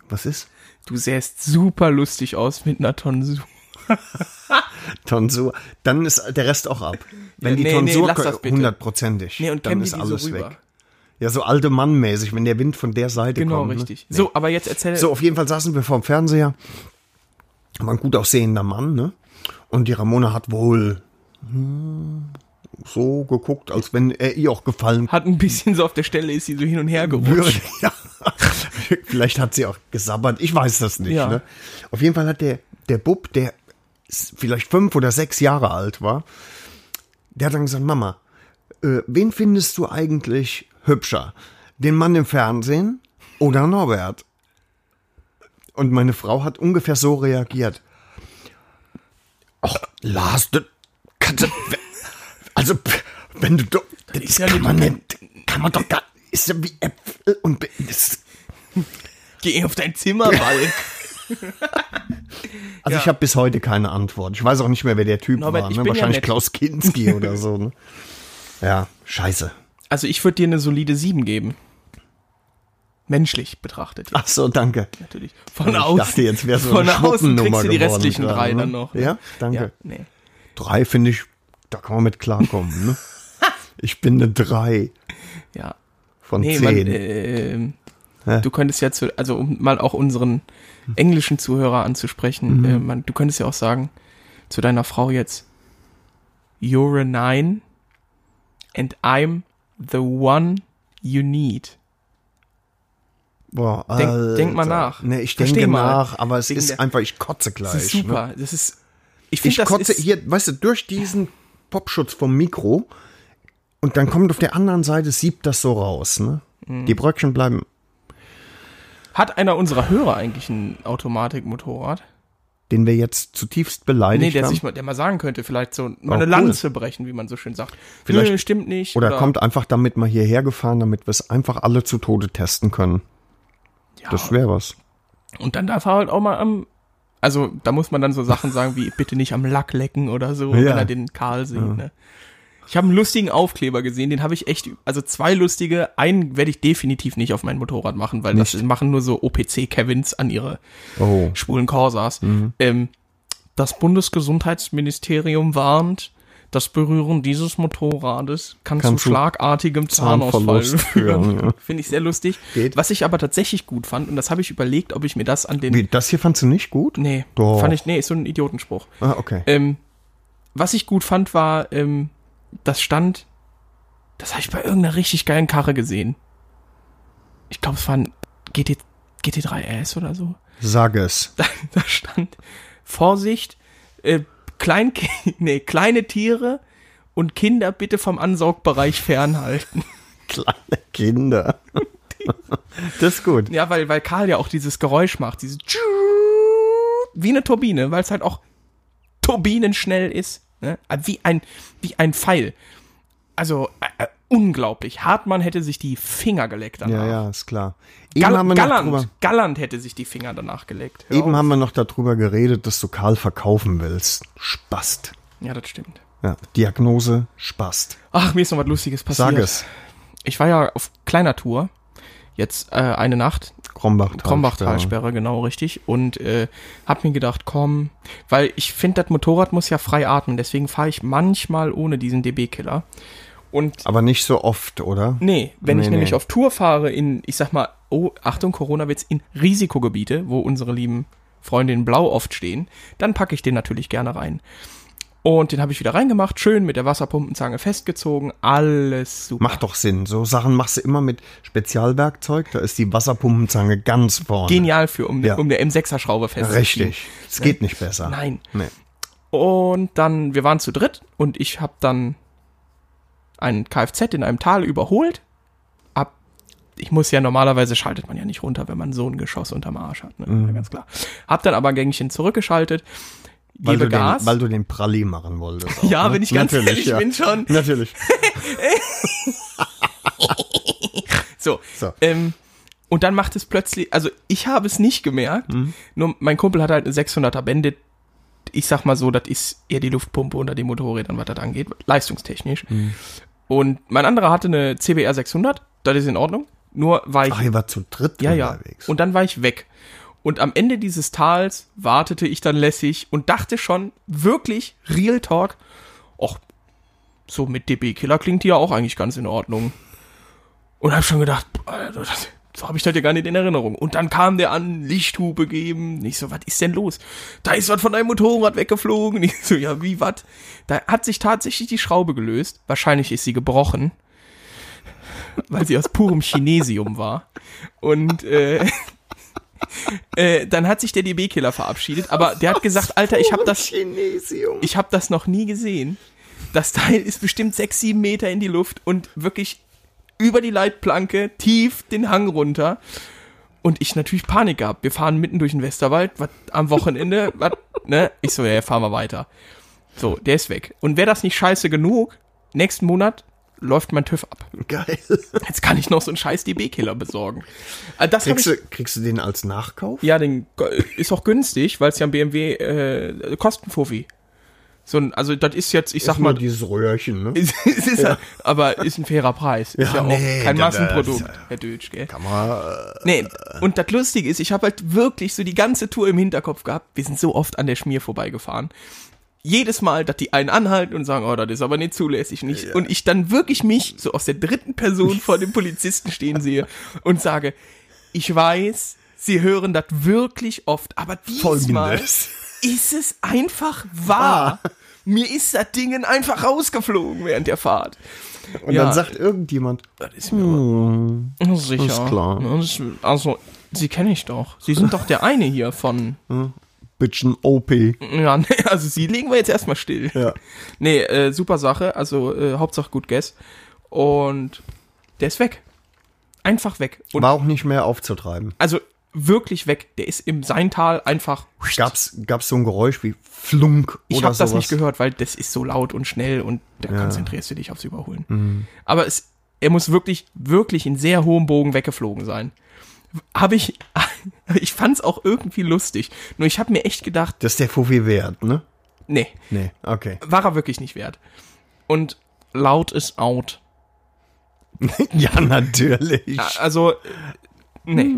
Speaker 2: Was ist?
Speaker 3: Du sähst super lustig aus mit einer Tonsur. <laughs>
Speaker 2: Tonsur. Dann ist der Rest auch ab. Wenn
Speaker 3: Ja,
Speaker 2: die
Speaker 3: nee, nee,
Speaker 2: Tonsur
Speaker 3: bitte.
Speaker 2: hundertprozentig,
Speaker 3: Nee, und
Speaker 2: dann
Speaker 3: die
Speaker 2: ist
Speaker 3: die
Speaker 2: alles
Speaker 3: so
Speaker 2: weg. Ja, so alte Mann-mäßig, wenn der Wind von der Seite
Speaker 3: Genau,
Speaker 2: kommt.
Speaker 3: richtig.
Speaker 2: Ne?
Speaker 3: So, aber jetzt erzähl.
Speaker 2: So, auf jeden Fall saßen wir vorm Fernseher. War ein gut aussehender Mann, ne? Und die Ramona hat wohl hm, so geguckt, als wenn er ihr auch gefallen
Speaker 3: Hat ein bisschen so auf der Stelle ist sie so hin und her gerutscht. <laughs>
Speaker 2: Ja. <laughs> Vielleicht hat sie auch gesabbert, ich weiß das nicht.
Speaker 3: Ja.
Speaker 2: Ne? Auf jeden Fall hat der, der Bub, der vielleicht fünf oder sechs Jahre alt war, der hat dann gesagt, Mama, äh, wen findest du eigentlich hübscher? Den Mann im Fernsehen oder Norbert? Und meine Frau hat ungefähr so reagiert. Ach, Lars, das kannst du, also, wenn du doch, das,
Speaker 3: ist
Speaker 2: kann
Speaker 3: ja
Speaker 2: man
Speaker 3: nicht-
Speaker 2: kann man doch gar, ist ja wie Äpfel und, das,
Speaker 3: Geh auf dein Zimmer, Balk. <laughs>
Speaker 2: also ich habe bis heute keine Antwort. Ich weiß auch nicht mehr, wer der Typ
Speaker 3: Norbert,
Speaker 2: war.
Speaker 3: ich
Speaker 2: Ne?
Speaker 3: ja
Speaker 2: Wahrscheinlich
Speaker 3: nett.
Speaker 2: Klaus Kinski oder so. Ne? <laughs> Ja, scheiße.
Speaker 3: Also ich würde dir eine solide 7 geben. Menschlich betrachtet.
Speaker 2: Ach so, danke.
Speaker 3: Natürlich. Von
Speaker 2: ich
Speaker 3: außen.
Speaker 2: dachte, jetzt wäre so
Speaker 3: Von
Speaker 2: eine
Speaker 3: außen kriegst du die restlichen drei
Speaker 2: ne?
Speaker 3: dann noch.
Speaker 2: Ja, danke.
Speaker 3: Ja, nee.
Speaker 2: Drei finde ich, da kann man mit klarkommen. Ne? <laughs> ich bin eine drei
Speaker 3: Ja.
Speaker 2: von
Speaker 3: Nee, man,
Speaker 2: zehn.
Speaker 3: äh, Du könntest ja zu, also um mal auch unseren englischen Zuhörer anzusprechen,
Speaker 2: Mhm.
Speaker 3: äh, man, du könntest ja auch sagen zu deiner Frau jetzt, you're a nine and I'm the one you need.
Speaker 2: Boah,
Speaker 3: denk- denk mal nach.
Speaker 2: Nee, ich
Speaker 3: Versteh
Speaker 2: denke
Speaker 3: mal.
Speaker 2: nach, aber es
Speaker 3: Wegen
Speaker 2: ist
Speaker 3: der-
Speaker 2: einfach, ich kotze gleich.
Speaker 3: Das ist
Speaker 2: Ne?
Speaker 3: super. Das ist, ich finde, das
Speaker 2: kotze
Speaker 3: ist,
Speaker 2: hier, weißt du, durch diesen Popschutz vom Mikro und dann kommt auf der anderen Seite, siebt das so raus. Ne?
Speaker 3: Mhm.
Speaker 2: Die Bröckchen bleiben
Speaker 3: hat einer unserer Hörer eigentlich ein Automatikmotorrad?
Speaker 2: den wir jetzt zutiefst
Speaker 3: Nee,
Speaker 2: beleidigt
Speaker 3: der
Speaker 2: haben.
Speaker 3: sich mal, der mal sagen könnte, vielleicht so mal
Speaker 2: Oh,
Speaker 3: eine
Speaker 2: cool.
Speaker 3: Lanze brechen, wie man so schön sagt.
Speaker 2: Vielleicht-
Speaker 3: Nö, stimmt nicht.
Speaker 2: Oder kommt einfach damit mal hierher gefahren, damit wir es einfach alle zu Tode testen können.
Speaker 3: ja,
Speaker 2: Das wäre was.
Speaker 3: Und dann darf er halt auch mal am, also da muss man dann so Sachen sagen wie bitte nicht am Lack lecken oder so,
Speaker 2: Ja.
Speaker 3: wenn er den Karl sieht. Ne? Ich habe einen lustigen Aufkleber gesehen, den habe ich echt, also zwei lustige, einen werde ich definitiv nicht auf mein Motorrad machen, weil das machen nur so OPC-Kevins an ihre
Speaker 2: Oh.
Speaker 3: schwulen Corsas. Ähm, das Bundesgesundheitsministerium warnt, das Berühren dieses Motorrades kann,
Speaker 2: Kann
Speaker 3: zu schlagartigem Zahnausfall führen,
Speaker 2: ja. <laughs>
Speaker 3: Finde ich sehr lustig.
Speaker 2: Geht.
Speaker 3: Was ich aber tatsächlich gut fand, und das habe ich überlegt, ob ich mir das an den.
Speaker 2: Wie, das hier fandst du nicht gut?
Speaker 3: Nee,
Speaker 2: Doch.
Speaker 3: fand ich, nee, ist so ein Idiotenspruch.
Speaker 2: Ah, okay.
Speaker 3: Ähm, was ich gut fand, war, ähm, das stand, das habe ich bei irgendeiner richtig geilen Karre gesehen. Ich glaube, es war ein GT, GT3S oder so.
Speaker 2: Sag es. <laughs>
Speaker 3: Da, da stand, Vorsicht, äh, Klein, <laughs> nee, kleine Tiere und Kinder bitte vom Ansaugbereich fernhalten. <laughs>
Speaker 2: Kleine Kinder. das ist gut.
Speaker 3: Ja, weil, weil Karl ja auch dieses Geräusch macht, dieses wie eine Turbine, weil es halt auch turbinenschnell ist, ne? wie ein wie ein Pfeil. Also äh, äh, unglaublich. Hartmann hätte sich die Finger geleckt danach.
Speaker 2: Ja, ja, ist klar. Eben,
Speaker 3: Gall
Speaker 2: haben wir noch
Speaker 3: Galland,
Speaker 2: drüber,
Speaker 3: Galland hätte sich die Finger danach geleckt. Hör
Speaker 2: eben
Speaker 3: auf.
Speaker 2: haben wir noch darüber geredet, dass du Karl verkaufen willst. Spast.
Speaker 3: Ja, das stimmt.
Speaker 2: Ja, Diagnose Spast.
Speaker 3: Ach, mir ist noch was Lustiges passiert.
Speaker 2: Sag es.
Speaker 3: Ich war ja auf kleiner Tour. Jetzt äh, eine Nacht.
Speaker 2: Krombach.
Speaker 3: Krombach-Talsperre, genau richtig. Und äh, hab mir gedacht, komm, weil ich finde, das Motorrad muss ja frei atmen. Deswegen fahre ich manchmal ohne diesen DB-Killer. Und
Speaker 2: Aber nicht so oft, oder?
Speaker 3: nee, wenn
Speaker 2: Nee,
Speaker 3: ich nämlich
Speaker 2: nee.
Speaker 3: auf Tour fahre in, ich sag mal, oh, Achtung, Corona-Witz, in Risikogebiete, wo unsere lieben Freundinnen blau oft stehen, dann packe ich den natürlich gerne rein. Und den habe ich wieder reingemacht, schön mit der Wasserpumpenzange festgezogen, alles super.
Speaker 2: Macht doch Sinn. So Sachen machst du immer mit Spezialwerkzeug. Da ist die Wasserpumpenzange ganz vorne.
Speaker 3: Genial für, um,
Speaker 2: Ja.
Speaker 3: um eine M6er-Schraube festzuziehen.
Speaker 2: Richtig. Es geht nicht besser.
Speaker 3: Nein.
Speaker 2: Nee.
Speaker 3: Und dann, wir waren zu dritt und ich habe dann ein Kfz in einem Tal überholt. Ab, ich muss ja normalerweise schaltet man ja nicht runter, wenn man so ein Geschoss unterm Arsch hat, ne? Ja, ganz klar. Hab dann aber Gängchen zurückgeschaltet,
Speaker 2: Weil
Speaker 3: gebe
Speaker 2: du,
Speaker 3: Gas.
Speaker 2: den, weil du den Pralli machen wolltest. auch,
Speaker 3: ja,
Speaker 2: ne?
Speaker 3: wenn ich ganz
Speaker 2: Natürlich,
Speaker 3: ehrlich
Speaker 2: ja.
Speaker 3: bin schon.
Speaker 2: Natürlich. <laughs>
Speaker 3: So.
Speaker 2: So.
Speaker 3: Ähm, und dann macht es plötzlich, also ich habe es nicht gemerkt,
Speaker 2: Mhm.
Speaker 3: nur mein Kumpel hat halt eine 600er Bandit. Ich sag mal so, das ist eher die Luftpumpe unter den Motorrädern, was das angeht, leistungstechnisch.
Speaker 2: Mhm.
Speaker 3: Und mein anderer hatte eine CBR 600, das ist in Ordnung. Nur war ich
Speaker 2: Ach, ihr war zu dritt
Speaker 3: ja, ja.
Speaker 2: unterwegs.
Speaker 3: Und dann war ich weg. Und am Ende dieses Tals wartete ich dann lässig und dachte schon, wirklich, Real Talk, ach, so mit DB-Killer klingt die ja auch eigentlich ganz in Ordnung. Und hab schon gedacht, Alter, das, so habe ich das ja gar nicht in Erinnerung. Und dann kam der an, Lichthupe geben. Nicht so, was ist denn los? Da ist was von deinem Motorrad weggeflogen. Ich so, ja, wie, was? Da hat sich tatsächlich die Schraube gelöst. Wahrscheinlich ist sie gebrochen. Weil sie aus purem Chinesium war. Und äh, <laughs> äh, dann hat sich der DB-Killer verabschiedet, aber der hat gesagt, Alter, ich habe das, ich habe das noch nie gesehen. Das Teil ist bestimmt sechs, sieben Meter in die Luft und wirklich über die Leitplanke tief den Hang runter. Und ich natürlich Panik gehabt. Wir fahren mitten durch den Westerwald, was am Wochenende, <laughs> was, ne? Ich so, ja, fahren wir weiter. So, der ist weg. Und wäre das nicht scheiße genug, nächsten Monat läuft mein TÜV ab.
Speaker 2: Geil. <laughs>
Speaker 3: Jetzt kann ich noch so einen scheiß DB-Killer besorgen. Äh, Das
Speaker 2: Kriegst
Speaker 3: ich,
Speaker 2: du, kriegst du den als Nachkauf?
Speaker 3: ja, den ist auch günstig, weil es ja ein BMW äh, Kostenfuffi. So ein, also das ist jetzt, ich sag
Speaker 2: Ist
Speaker 3: mal,
Speaker 2: dieses Röhrchen, ne?
Speaker 3: es <laughs> ist ja. aber ist ein fairer Preis. ist
Speaker 2: Ja,
Speaker 3: ja auch
Speaker 2: nee,
Speaker 3: kein Massenprodukt,
Speaker 2: das-
Speaker 3: Herr Dötsch, gell?
Speaker 2: Kann man, äh,
Speaker 3: Nee, und das Lustige ist, ich habe halt wirklich so die ganze Tour im Hinterkopf gehabt. Wir sind so oft an der Schmier vorbeigefahren. Jedes Mal, dass die einen anhalten und sagen, oh, das ist aber nicht zulässig. Und ich, und ich dann wirklich mich so aus der dritten Person vor dem Polizisten stehen sehe <laughs> und sage, ich weiß, sie hören das wirklich oft, aber diesmal
Speaker 2: Folgendes.
Speaker 3: ist es einfach wahr. Mir ist das Ding einfach rausgeflogen während der Fahrt.
Speaker 2: und
Speaker 3: Ja.
Speaker 2: dann sagt irgendjemand,
Speaker 3: Das ist mir aber sicher.
Speaker 2: ist klar.
Speaker 3: Also, Sie kenne ich doch. Sie sind doch der eine hier von.
Speaker 2: Bitchen OP.
Speaker 3: Ja, <laughs> nee, also Sie legen wir jetzt erstmal still.
Speaker 2: Ja. <laughs>
Speaker 3: Nee, äh, super Sache. Also, äh, Hauptsache gut Guess. Und der ist weg. Einfach weg. Und
Speaker 2: War auch nicht mehr aufzutreiben.
Speaker 3: also wirklich weg. Der ist im Seintal einfach.
Speaker 2: Gab's, gab's so ein Geräusch wie Flunk
Speaker 3: Ich
Speaker 2: oder
Speaker 3: habe das
Speaker 2: sowas?
Speaker 3: nicht gehört, weil das ist so laut und schnell und da
Speaker 2: Ja.
Speaker 3: konzentrierst du dich aufs Überholen.
Speaker 2: Mhm.
Speaker 3: Aber es, er muss wirklich, wirklich in sehr hohem Bogen weggeflogen sein. Habe ich, <laughs> <laughs> ich fand's auch irgendwie lustig. Nur ich habe mir echt gedacht,
Speaker 2: Das ist der Fuffi wert, ne?
Speaker 3: nee,
Speaker 2: Nee, okay.
Speaker 3: war er wirklich nicht wert. Und laut ist out. <laughs>
Speaker 2: ja, natürlich.
Speaker 3: Also, nee.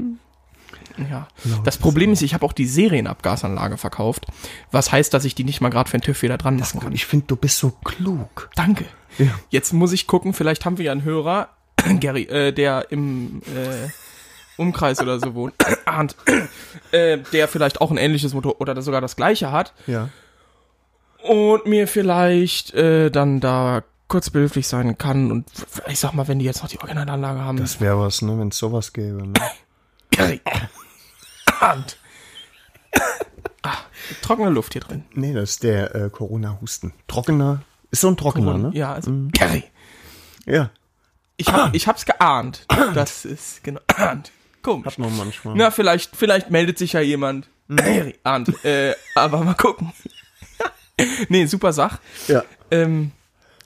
Speaker 3: Ja. Das Problem ist, ich habe auch die Serienabgasanlage verkauft, was heißt, dass ich die nicht mal gerade für den TÜV wieder dran machen kann.
Speaker 2: Ich finde, du bist so klug.
Speaker 3: Danke.
Speaker 2: Ja.
Speaker 3: Jetzt muss ich gucken, vielleicht haben wir ja einen Hörer, <clears throat> Gary, äh, der im äh, Umkreis oder so wohnt, <coughs> ahnt, äh, der vielleicht auch ein ähnliches Motor oder sogar das gleiche hat
Speaker 2: Ja.
Speaker 3: und mir vielleicht äh, dann da kurz behilflich sein kann und ich sag mal, wenn die jetzt noch die Originalanlage haben,
Speaker 2: Das wäre was, ne, wenn es sowas gäbe. Ne?
Speaker 3: Ahnt. ah, trockene Luft hier drin.
Speaker 2: Nee, das ist der äh, Corona-Husten. Trockener. Ist so ein trockener, ne?
Speaker 3: Ja, also, Gary.
Speaker 2: Ja.
Speaker 3: Ich, hab, ich hab's geahnt. Das ist genau. Ahnt. Komisch.
Speaker 2: Hat man manchmal.
Speaker 3: Na, vielleicht, vielleicht meldet sich ja jemand. Gary, ahnt. Äh, aber mal gucken. <laughs> nee, super Sach.
Speaker 2: Ja.
Speaker 3: Ähm,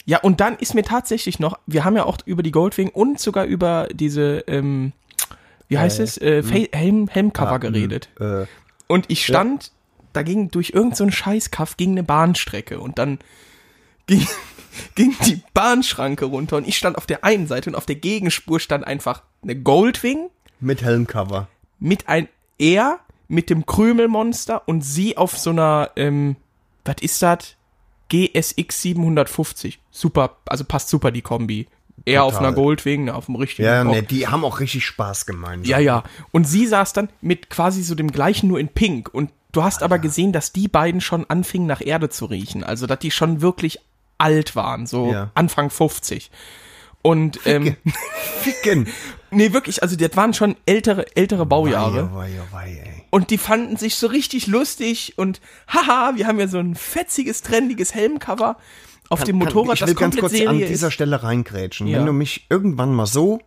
Speaker 3: ja, und dann ist mir tatsächlich noch, wir haben ja auch über die Goldwing und sogar über diese, ähm, wie heißt
Speaker 2: Äh,
Speaker 3: es, äh, Fa- Helm, Helmcover
Speaker 2: Ah,
Speaker 3: geredet.
Speaker 2: Äh,
Speaker 3: Und ich stand, da ging durch irgendeinen so Scheißkaff ging eine Bahnstrecke und dann ging, <laughs> ging die Bahnschranke runter und ich stand auf der einen Seite und auf der Gegenspur stand einfach eine Goldwing
Speaker 2: mit Helmcover.
Speaker 3: mit ein er mit dem Krümelmonster und sie auf so einer, ähm, was ist das? GSX 750. Super, also passt super die Kombi. Er auf einer Goldwing, ne, auf dem richtigen
Speaker 2: Ja,
Speaker 3: Bock.
Speaker 2: ne, die haben auch richtig Spaß gemeinsam.
Speaker 3: Ja, ja. Und sie saß dann mit quasi so dem gleichen, nur in Pink. Und du hast aber gesehen, dass die beiden schon anfingen, nach Erde zu riechen. Also, dass die schon wirklich alt waren, so
Speaker 2: Ja.
Speaker 3: Anfang 50. Und, ähm, <laughs>
Speaker 2: Ficken. <laughs>
Speaker 3: nee, wirklich, also, das waren schon ältere, ältere Baujahre.
Speaker 2: Wei, wei, wei, ey.
Speaker 3: Und die fanden sich so richtig lustig und haha, wir haben ja so ein fetziges, trendiges Helmcover auf dem Motorrad,
Speaker 2: ich will ganz kurz
Speaker 3: Serie
Speaker 2: an
Speaker 3: ist.
Speaker 2: dieser Stelle reingrätschen.
Speaker 3: Ja.
Speaker 2: Wenn du mich irgendwann mal so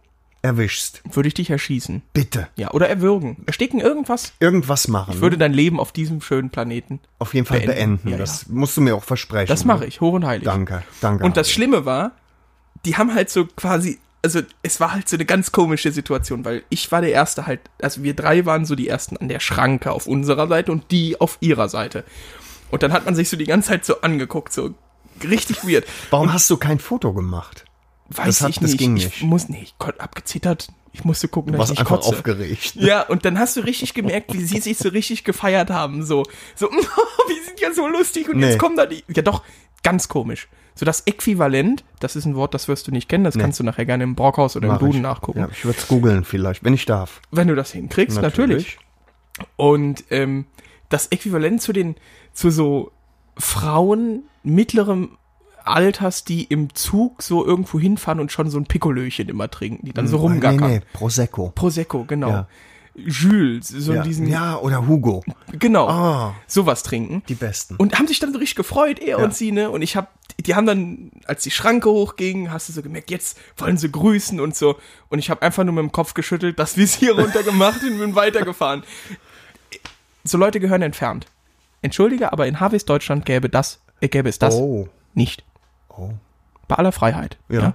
Speaker 2: erwischst,
Speaker 3: Würde ich dich erschießen.
Speaker 2: bitte
Speaker 3: Ja, oder erwürgen. Ersticken, irgendwas.
Speaker 2: irgendwas machen.
Speaker 3: Ich würde dein Leben auf diesem schönen Planeten.
Speaker 2: auf jeden Fall
Speaker 3: beenden.
Speaker 2: beenden.
Speaker 3: Ja,
Speaker 2: das musst du mir auch versprechen.
Speaker 3: Das mache ich, hoch und heilig.
Speaker 2: Danke, danke.
Speaker 3: Und das Schlimme war, die haben halt so quasi, also es war halt so eine ganz komische Situation, weil ich war der Erste halt, also wir drei waren so die Ersten an der Schranke auf unserer Seite und die auf ihrer Seite. Und dann hat man sich so die ganze Zeit so angeguckt, so richtig weird.
Speaker 2: Warum hast du kein Foto gemacht?
Speaker 3: Weiß
Speaker 2: Das hat-
Speaker 3: ich
Speaker 2: das
Speaker 3: nicht.
Speaker 2: ging
Speaker 3: Ich
Speaker 2: nicht.
Speaker 3: muss, nee, ich kon- hab gezittert. Ich musste gucken,
Speaker 2: Du
Speaker 3: dass
Speaker 2: warst
Speaker 3: ich nicht
Speaker 2: einfach
Speaker 3: kotze.
Speaker 2: aufgeregt.
Speaker 3: Ja, und dann hast du richtig gemerkt, wie sie sich so richtig gefeiert haben. So, so, <laughs> wir sind ja so lustig und
Speaker 2: Nee.
Speaker 3: jetzt kommen da die. Ja, doch, ganz komisch. So das Äquivalent, das ist ein Wort, das wirst du nicht kennen, das kannst du nachher gerne im Brockhaus oder im
Speaker 2: Mach
Speaker 3: Duden
Speaker 2: ich.
Speaker 3: nachgucken.
Speaker 2: Ja, ich würde es googeln vielleicht, wenn ich darf.
Speaker 3: Wenn du das hinkriegst, natürlich. Und ähm, das Äquivalent zu den, zu so Frauen mittlerem Alters, die im Zug so irgendwo hinfahren und schon so ein Piccolöchen immer trinken, die dann so rumgackern.
Speaker 2: Nee, nee, Prosecco.
Speaker 3: Prosecco, genau.
Speaker 2: Ja.
Speaker 3: Jules, so
Speaker 2: Ja.
Speaker 3: diesen,
Speaker 2: ja, oder Hugo.
Speaker 3: genau,
Speaker 2: Ah,
Speaker 3: sowas trinken.
Speaker 2: die besten.
Speaker 3: Und haben sich dann richtig gefreut, er
Speaker 2: Ja.
Speaker 3: und sie, ne? Und ich hab, die haben dann, als die Schranke hochging, hast du so gemerkt, jetzt wollen sie grüßen und so. Und ich habe einfach nur mit dem Kopf geschüttelt, das Visier <laughs> runtergemacht und bin weitergefahren. So Leute gehören entfernt. Entschuldige, aber in Harveys Deutschland gäbe das, äh, gäbe es das
Speaker 2: oh,
Speaker 3: nicht.
Speaker 2: oh.
Speaker 3: Bei aller Freiheit.
Speaker 2: Ja.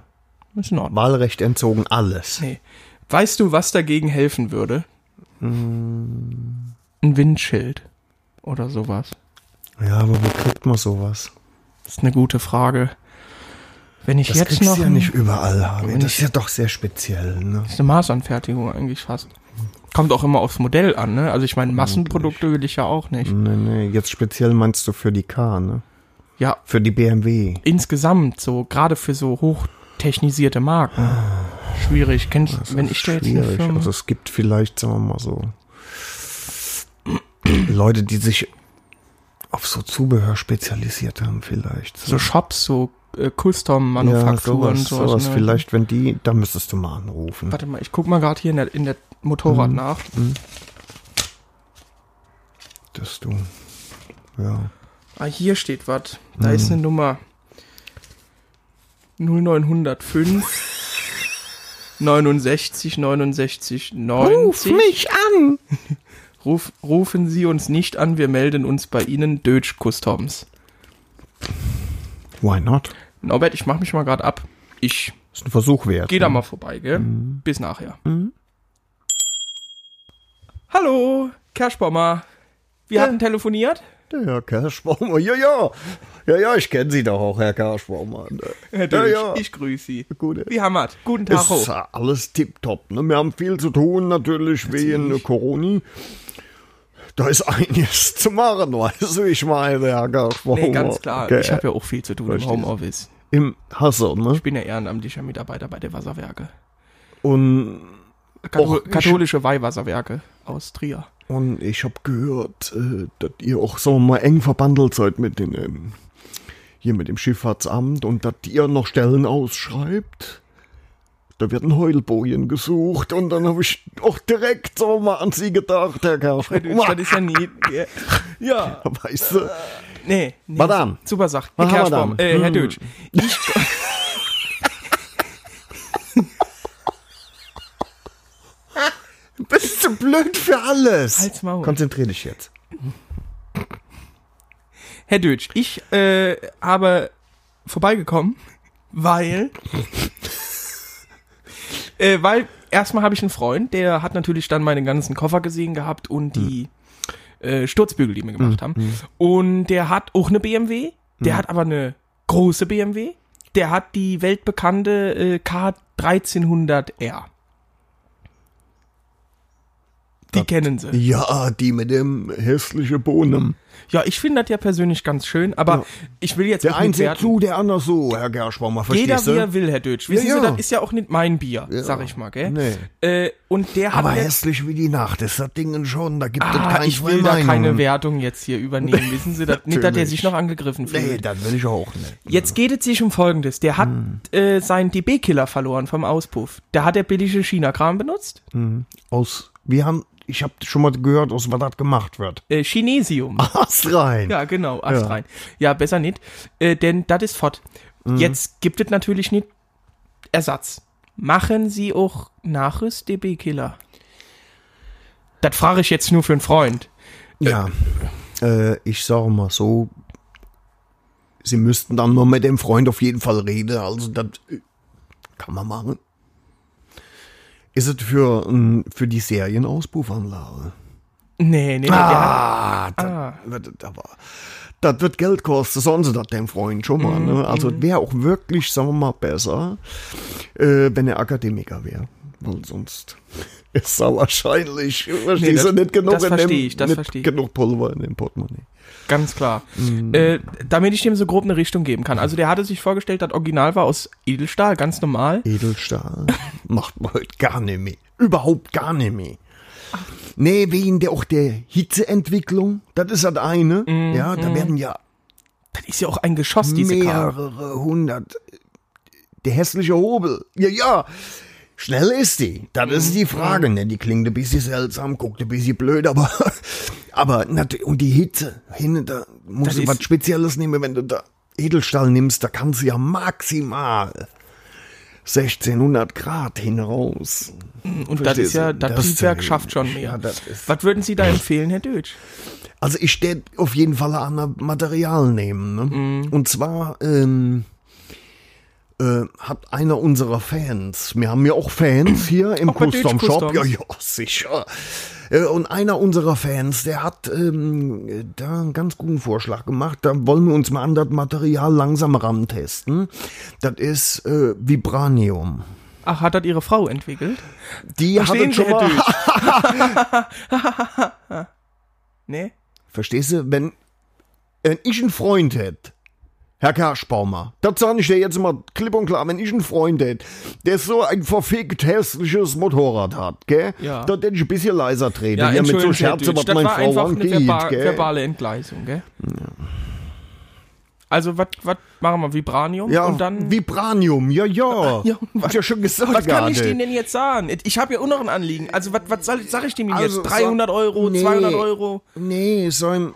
Speaker 3: Ist in Ordnung.
Speaker 2: Wahlrecht entzogen, alles.
Speaker 3: Nee. Weißt du, was dagegen helfen würde?
Speaker 2: Hm.
Speaker 3: Ein Windschild. Oder sowas.
Speaker 2: Ja, aber wo kriegt man sowas?
Speaker 3: Das ist eine gute Frage. Wenn ich
Speaker 2: Das
Speaker 3: jetzt noch.
Speaker 2: du ja nicht überall.
Speaker 3: Wenn
Speaker 2: Das ist ja doch sehr speziell, ne?
Speaker 3: Das ist eine Maßanfertigung eigentlich fast. Kommt auch immer aufs Modell an, ne? Also ich meine, Massenprodukte will ich ja auch nicht.
Speaker 2: Nee, nee, jetzt speziell meinst du für die K, ne?
Speaker 3: Ja,
Speaker 2: Für die BMW.
Speaker 3: insgesamt so, gerade für so hochtechnisierte Marken. Schwierig. Kennst wenn ich da jetzt eine
Speaker 2: Schwierig.
Speaker 3: Firma...
Speaker 2: Also es gibt vielleicht, sagen wir mal so, Leute, die sich auf so Zubehör spezialisiert haben, vielleicht.
Speaker 3: so Shops, so äh,
Speaker 2: ja,
Speaker 3: Custom-Manufakturen.
Speaker 2: sowas, sowas
Speaker 3: ne?
Speaker 2: vielleicht, wenn die, da müsstest du mal anrufen.
Speaker 3: Warte mal, ich guck mal gerade hier in der, in der Motorrad
Speaker 2: Mhm.
Speaker 3: nach.
Speaker 2: Dass du, ja.
Speaker 3: Ah, hier steht was. Da ist eine Nummer 0905 69 69 90.
Speaker 2: an! <laughs>
Speaker 3: Ruf, rufen Sie uns nicht an, wir melden uns bei Ihnen Deutsch Customs.
Speaker 2: Why not?
Speaker 3: Norbert, ich mach mich mal gerade ab. Ich
Speaker 2: Ist ein Versuch wert.
Speaker 3: gehe da
Speaker 2: ne?
Speaker 3: mal vorbei, gell? Bis nachher.
Speaker 2: Mhm.
Speaker 3: Hallo, Kerschbaumer. Wir
Speaker 2: Ja.
Speaker 3: hatten telefoniert.
Speaker 2: Der Herr Kerschbaumer, ja, ja. Ja, ja, ich kenne Sie doch auch, Herr Kerschbaumer.
Speaker 3: Herr
Speaker 2: ja, ja.
Speaker 3: ich grüße Sie.
Speaker 2: Gute.
Speaker 3: Wie hammer's? Guten Tag.
Speaker 2: Ist alles tipptopp. Ne? Wir haben viel zu tun, natürlich, wegen Corona. Da ist einiges <laughs> zu machen, weißt du, ich meine, Herr Kerschbaumer.
Speaker 3: Nee, ganz klar.
Speaker 2: Okay.
Speaker 3: Ich habe ja auch viel zu tun im
Speaker 2: Verstehst.
Speaker 3: Homeoffice.
Speaker 2: Im Hasse, ne?
Speaker 3: Ich bin ja ehrenamtlicher Mitarbeiter bei der Wasserwerke.
Speaker 2: Und,
Speaker 3: Kathol katholische Weihwasserwerke aus Trier.
Speaker 2: Und ich habe gehört, äh, dass ihr auch, sagen wir mal, eng verbandelt seid mit den, ähm, hier mit dem Schifffahrtsamt und dass ihr noch Stellen ausschreibt. Da wird ein Heulbojen gesucht und dann habe ich auch direkt so mal an sie gedacht, Herr Kerschbaumer.
Speaker 3: das ist ja nie. Ja. <laughs>
Speaker 2: Weißt du?
Speaker 3: Nee, nee.
Speaker 2: Madame.
Speaker 3: Super Sache. Herr Kerschbaum, äh, Herr
Speaker 2: Hm.
Speaker 3: Dötsch. Ich,
Speaker 2: Bist du blöd für alles?
Speaker 3: Halt's Maul.
Speaker 2: Konzentrier dich jetzt.
Speaker 3: Herr Dötsch, ich äh, habe vorbeigekommen, weil <laughs> äh, weil erstmal habe ich einen Freund, der hat natürlich dann meine ganzen Koffer gesehen gehabt und die äh, Sturzbügel, die wir gemacht haben. Und der hat auch eine BMW, der hat aber eine große BMW. Der hat die weltbekannte äh, K1300R. Die kennen sie.
Speaker 2: Ja, die mit dem hässlichen Bohnen.
Speaker 3: Ja, ich finde das ja persönlich ganz schön, aber
Speaker 2: Ja.
Speaker 3: ich will jetzt
Speaker 2: Der eine
Speaker 3: nicht
Speaker 2: sieht zu, der andere so, Herr Gerschbaumer,
Speaker 3: Jeder
Speaker 2: verstehst
Speaker 3: wie
Speaker 2: du?
Speaker 3: er will, Herr Dötsch. Wissen
Speaker 2: Ja,
Speaker 3: Sie,
Speaker 2: ja.
Speaker 3: das ist ja auch nicht mein Bier, sag ich mal, gell?
Speaker 2: Nee.
Speaker 3: Äh, und der hat
Speaker 2: Aber hässlich wie die Nacht ist das Ding schon, da gibt es
Speaker 3: ah,
Speaker 2: kein
Speaker 3: ich will da keine Wertung jetzt hier übernehmen, <laughs> wissen Sie, das, nicht, dass der sich noch angegriffen fühlt.
Speaker 2: Nee, das will ich auch nicht.
Speaker 3: Jetzt geht es sich um Folgendes. Der hat
Speaker 2: Hm.
Speaker 3: äh, seinen DB-Killer verloren vom Auspuff. Da hat er billige China-Kram benutzt.
Speaker 2: Aus, wir haben, ich habe schon mal gehört, aus was das gemacht wird.
Speaker 3: Äh, Chinesium. <laughs>
Speaker 2: Ast rein.
Speaker 3: Ja, genau, Ast
Speaker 2: Ja.
Speaker 3: rein. Ja, besser nicht, äh, denn das ist fort.
Speaker 2: Mhm.
Speaker 3: Jetzt gibt es natürlich nicht Ersatz. Machen Sie auch Nachrüst DB-Killer? Das frage ich jetzt nur für einen Freund.
Speaker 2: Ja, äh, ich sage mal so, Sie müssten dann mal mit dem Freund auf jeden Fall reden, also das äh, kann man machen. Ist es für, ähm, für die Serienauspuffenlage?
Speaker 3: Nee, nee, nee.
Speaker 2: Ah, das,
Speaker 3: Ah.
Speaker 2: wird, aber, das wird Geld kosten, sie das dem Freund schon mal.
Speaker 3: Mhm,
Speaker 2: Ne? Also wäre auch wirklich, sagen wir mal, besser, äh, wenn er Akademiker wäre. Weil sonst <laughs> ist er wahrscheinlich, verstehst
Speaker 3: das-
Speaker 2: du, nicht genug
Speaker 3: das
Speaker 2: in dem,
Speaker 3: ich, das
Speaker 2: nicht genug Pulver in dem Portemonnaie.
Speaker 3: Ganz klar.
Speaker 2: Mhm.
Speaker 3: Äh, damit ich dem so grob eine Richtung geben kann. Also der hatte sich vorgestellt, das Original war aus Edelstahl, ganz normal.
Speaker 2: Edelstahl <laughs> macht man heute gar nicht mehr. Überhaupt gar nicht mehr. Nee, wegen der auch der Hitzeentwicklung, das ist das eine.
Speaker 3: Mhm,
Speaker 2: ja, da werden ja
Speaker 3: Das ist ja auch ein Geschoss, diese Karre.
Speaker 2: mehrere hundert. Der hässliche Hobel. Ja, ja. Schnell ist die. Das ist
Speaker 3: Mhm.
Speaker 2: die Frage. Ne? Die klingt ein bisschen seltsam, guckt ein bisschen blöd, aber, <laughs> aber natürlich, und die Hitze. Hin, da musst
Speaker 3: Das
Speaker 2: du was Spezielles nehmen, wenn du da Edelstahl nimmst, da kannst du ja maximal 1600 Grad hinaus.
Speaker 3: Und das ist ja,
Speaker 2: Verstehst
Speaker 3: das
Speaker 2: Das
Speaker 3: Triebwerk schafft schon mehr.
Speaker 2: ja,
Speaker 3: Was würden Sie da empfehlen, Herr Deutsch?
Speaker 2: Also ich werde auf jeden Fall anderes Material nehmen. Ne?
Speaker 3: Mhm.
Speaker 2: Und zwar ähm, äh, hat einer unserer Fans, wir haben ja auch Fans hier im Custom Shop, ja, ja, sicher. Äh, Und einer unserer Fans, der hat ähm, da einen ganz guten Vorschlag gemacht. Da wollen wir uns mal an das Material langsam rantesten. Das ist äh, Vibranium.
Speaker 3: Ach, hat das Ihre Frau entwickelt?
Speaker 2: Die
Speaker 3: Verstehen
Speaker 2: hat schon mal, <laughs>
Speaker 3: Nee?
Speaker 2: Verstehst du, wenn, wenn ich einen Freund hätte, Herr Kerschbaumer, das sage ich dir jetzt mal klipp und klar, wenn ich einen Freund hätte, der so ein verfickt hässliches Motorrad hat, gell?
Speaker 3: Ja.
Speaker 2: Da hätte ich ein bisschen leiser treten,
Speaker 3: Ja,
Speaker 2: hier mit so
Speaker 3: entschuldigen Sie, Herr
Speaker 2: Scherze,
Speaker 3: Deutsch,
Speaker 2: was meine
Speaker 3: war
Speaker 2: Frau
Speaker 3: einfach eine
Speaker 2: angeht,
Speaker 3: verba
Speaker 2: gell?
Speaker 3: verbale Entgleisung, gell? Also, was machen wir? Vibranium?
Speaker 2: Ja,
Speaker 3: und dann.
Speaker 2: Vibranium, ja, ja. <laughs>
Speaker 3: Ja,
Speaker 2: ich ja schon gesagt
Speaker 3: was kann ich denen denn jetzt sagen? Ich habe ja auch noch ein Anliegen. Also, was, was sag ich dem
Speaker 2: Also,
Speaker 3: jetzt? 300 Euro,
Speaker 2: nee.
Speaker 3: 200 Euro?
Speaker 2: Nee, so ein,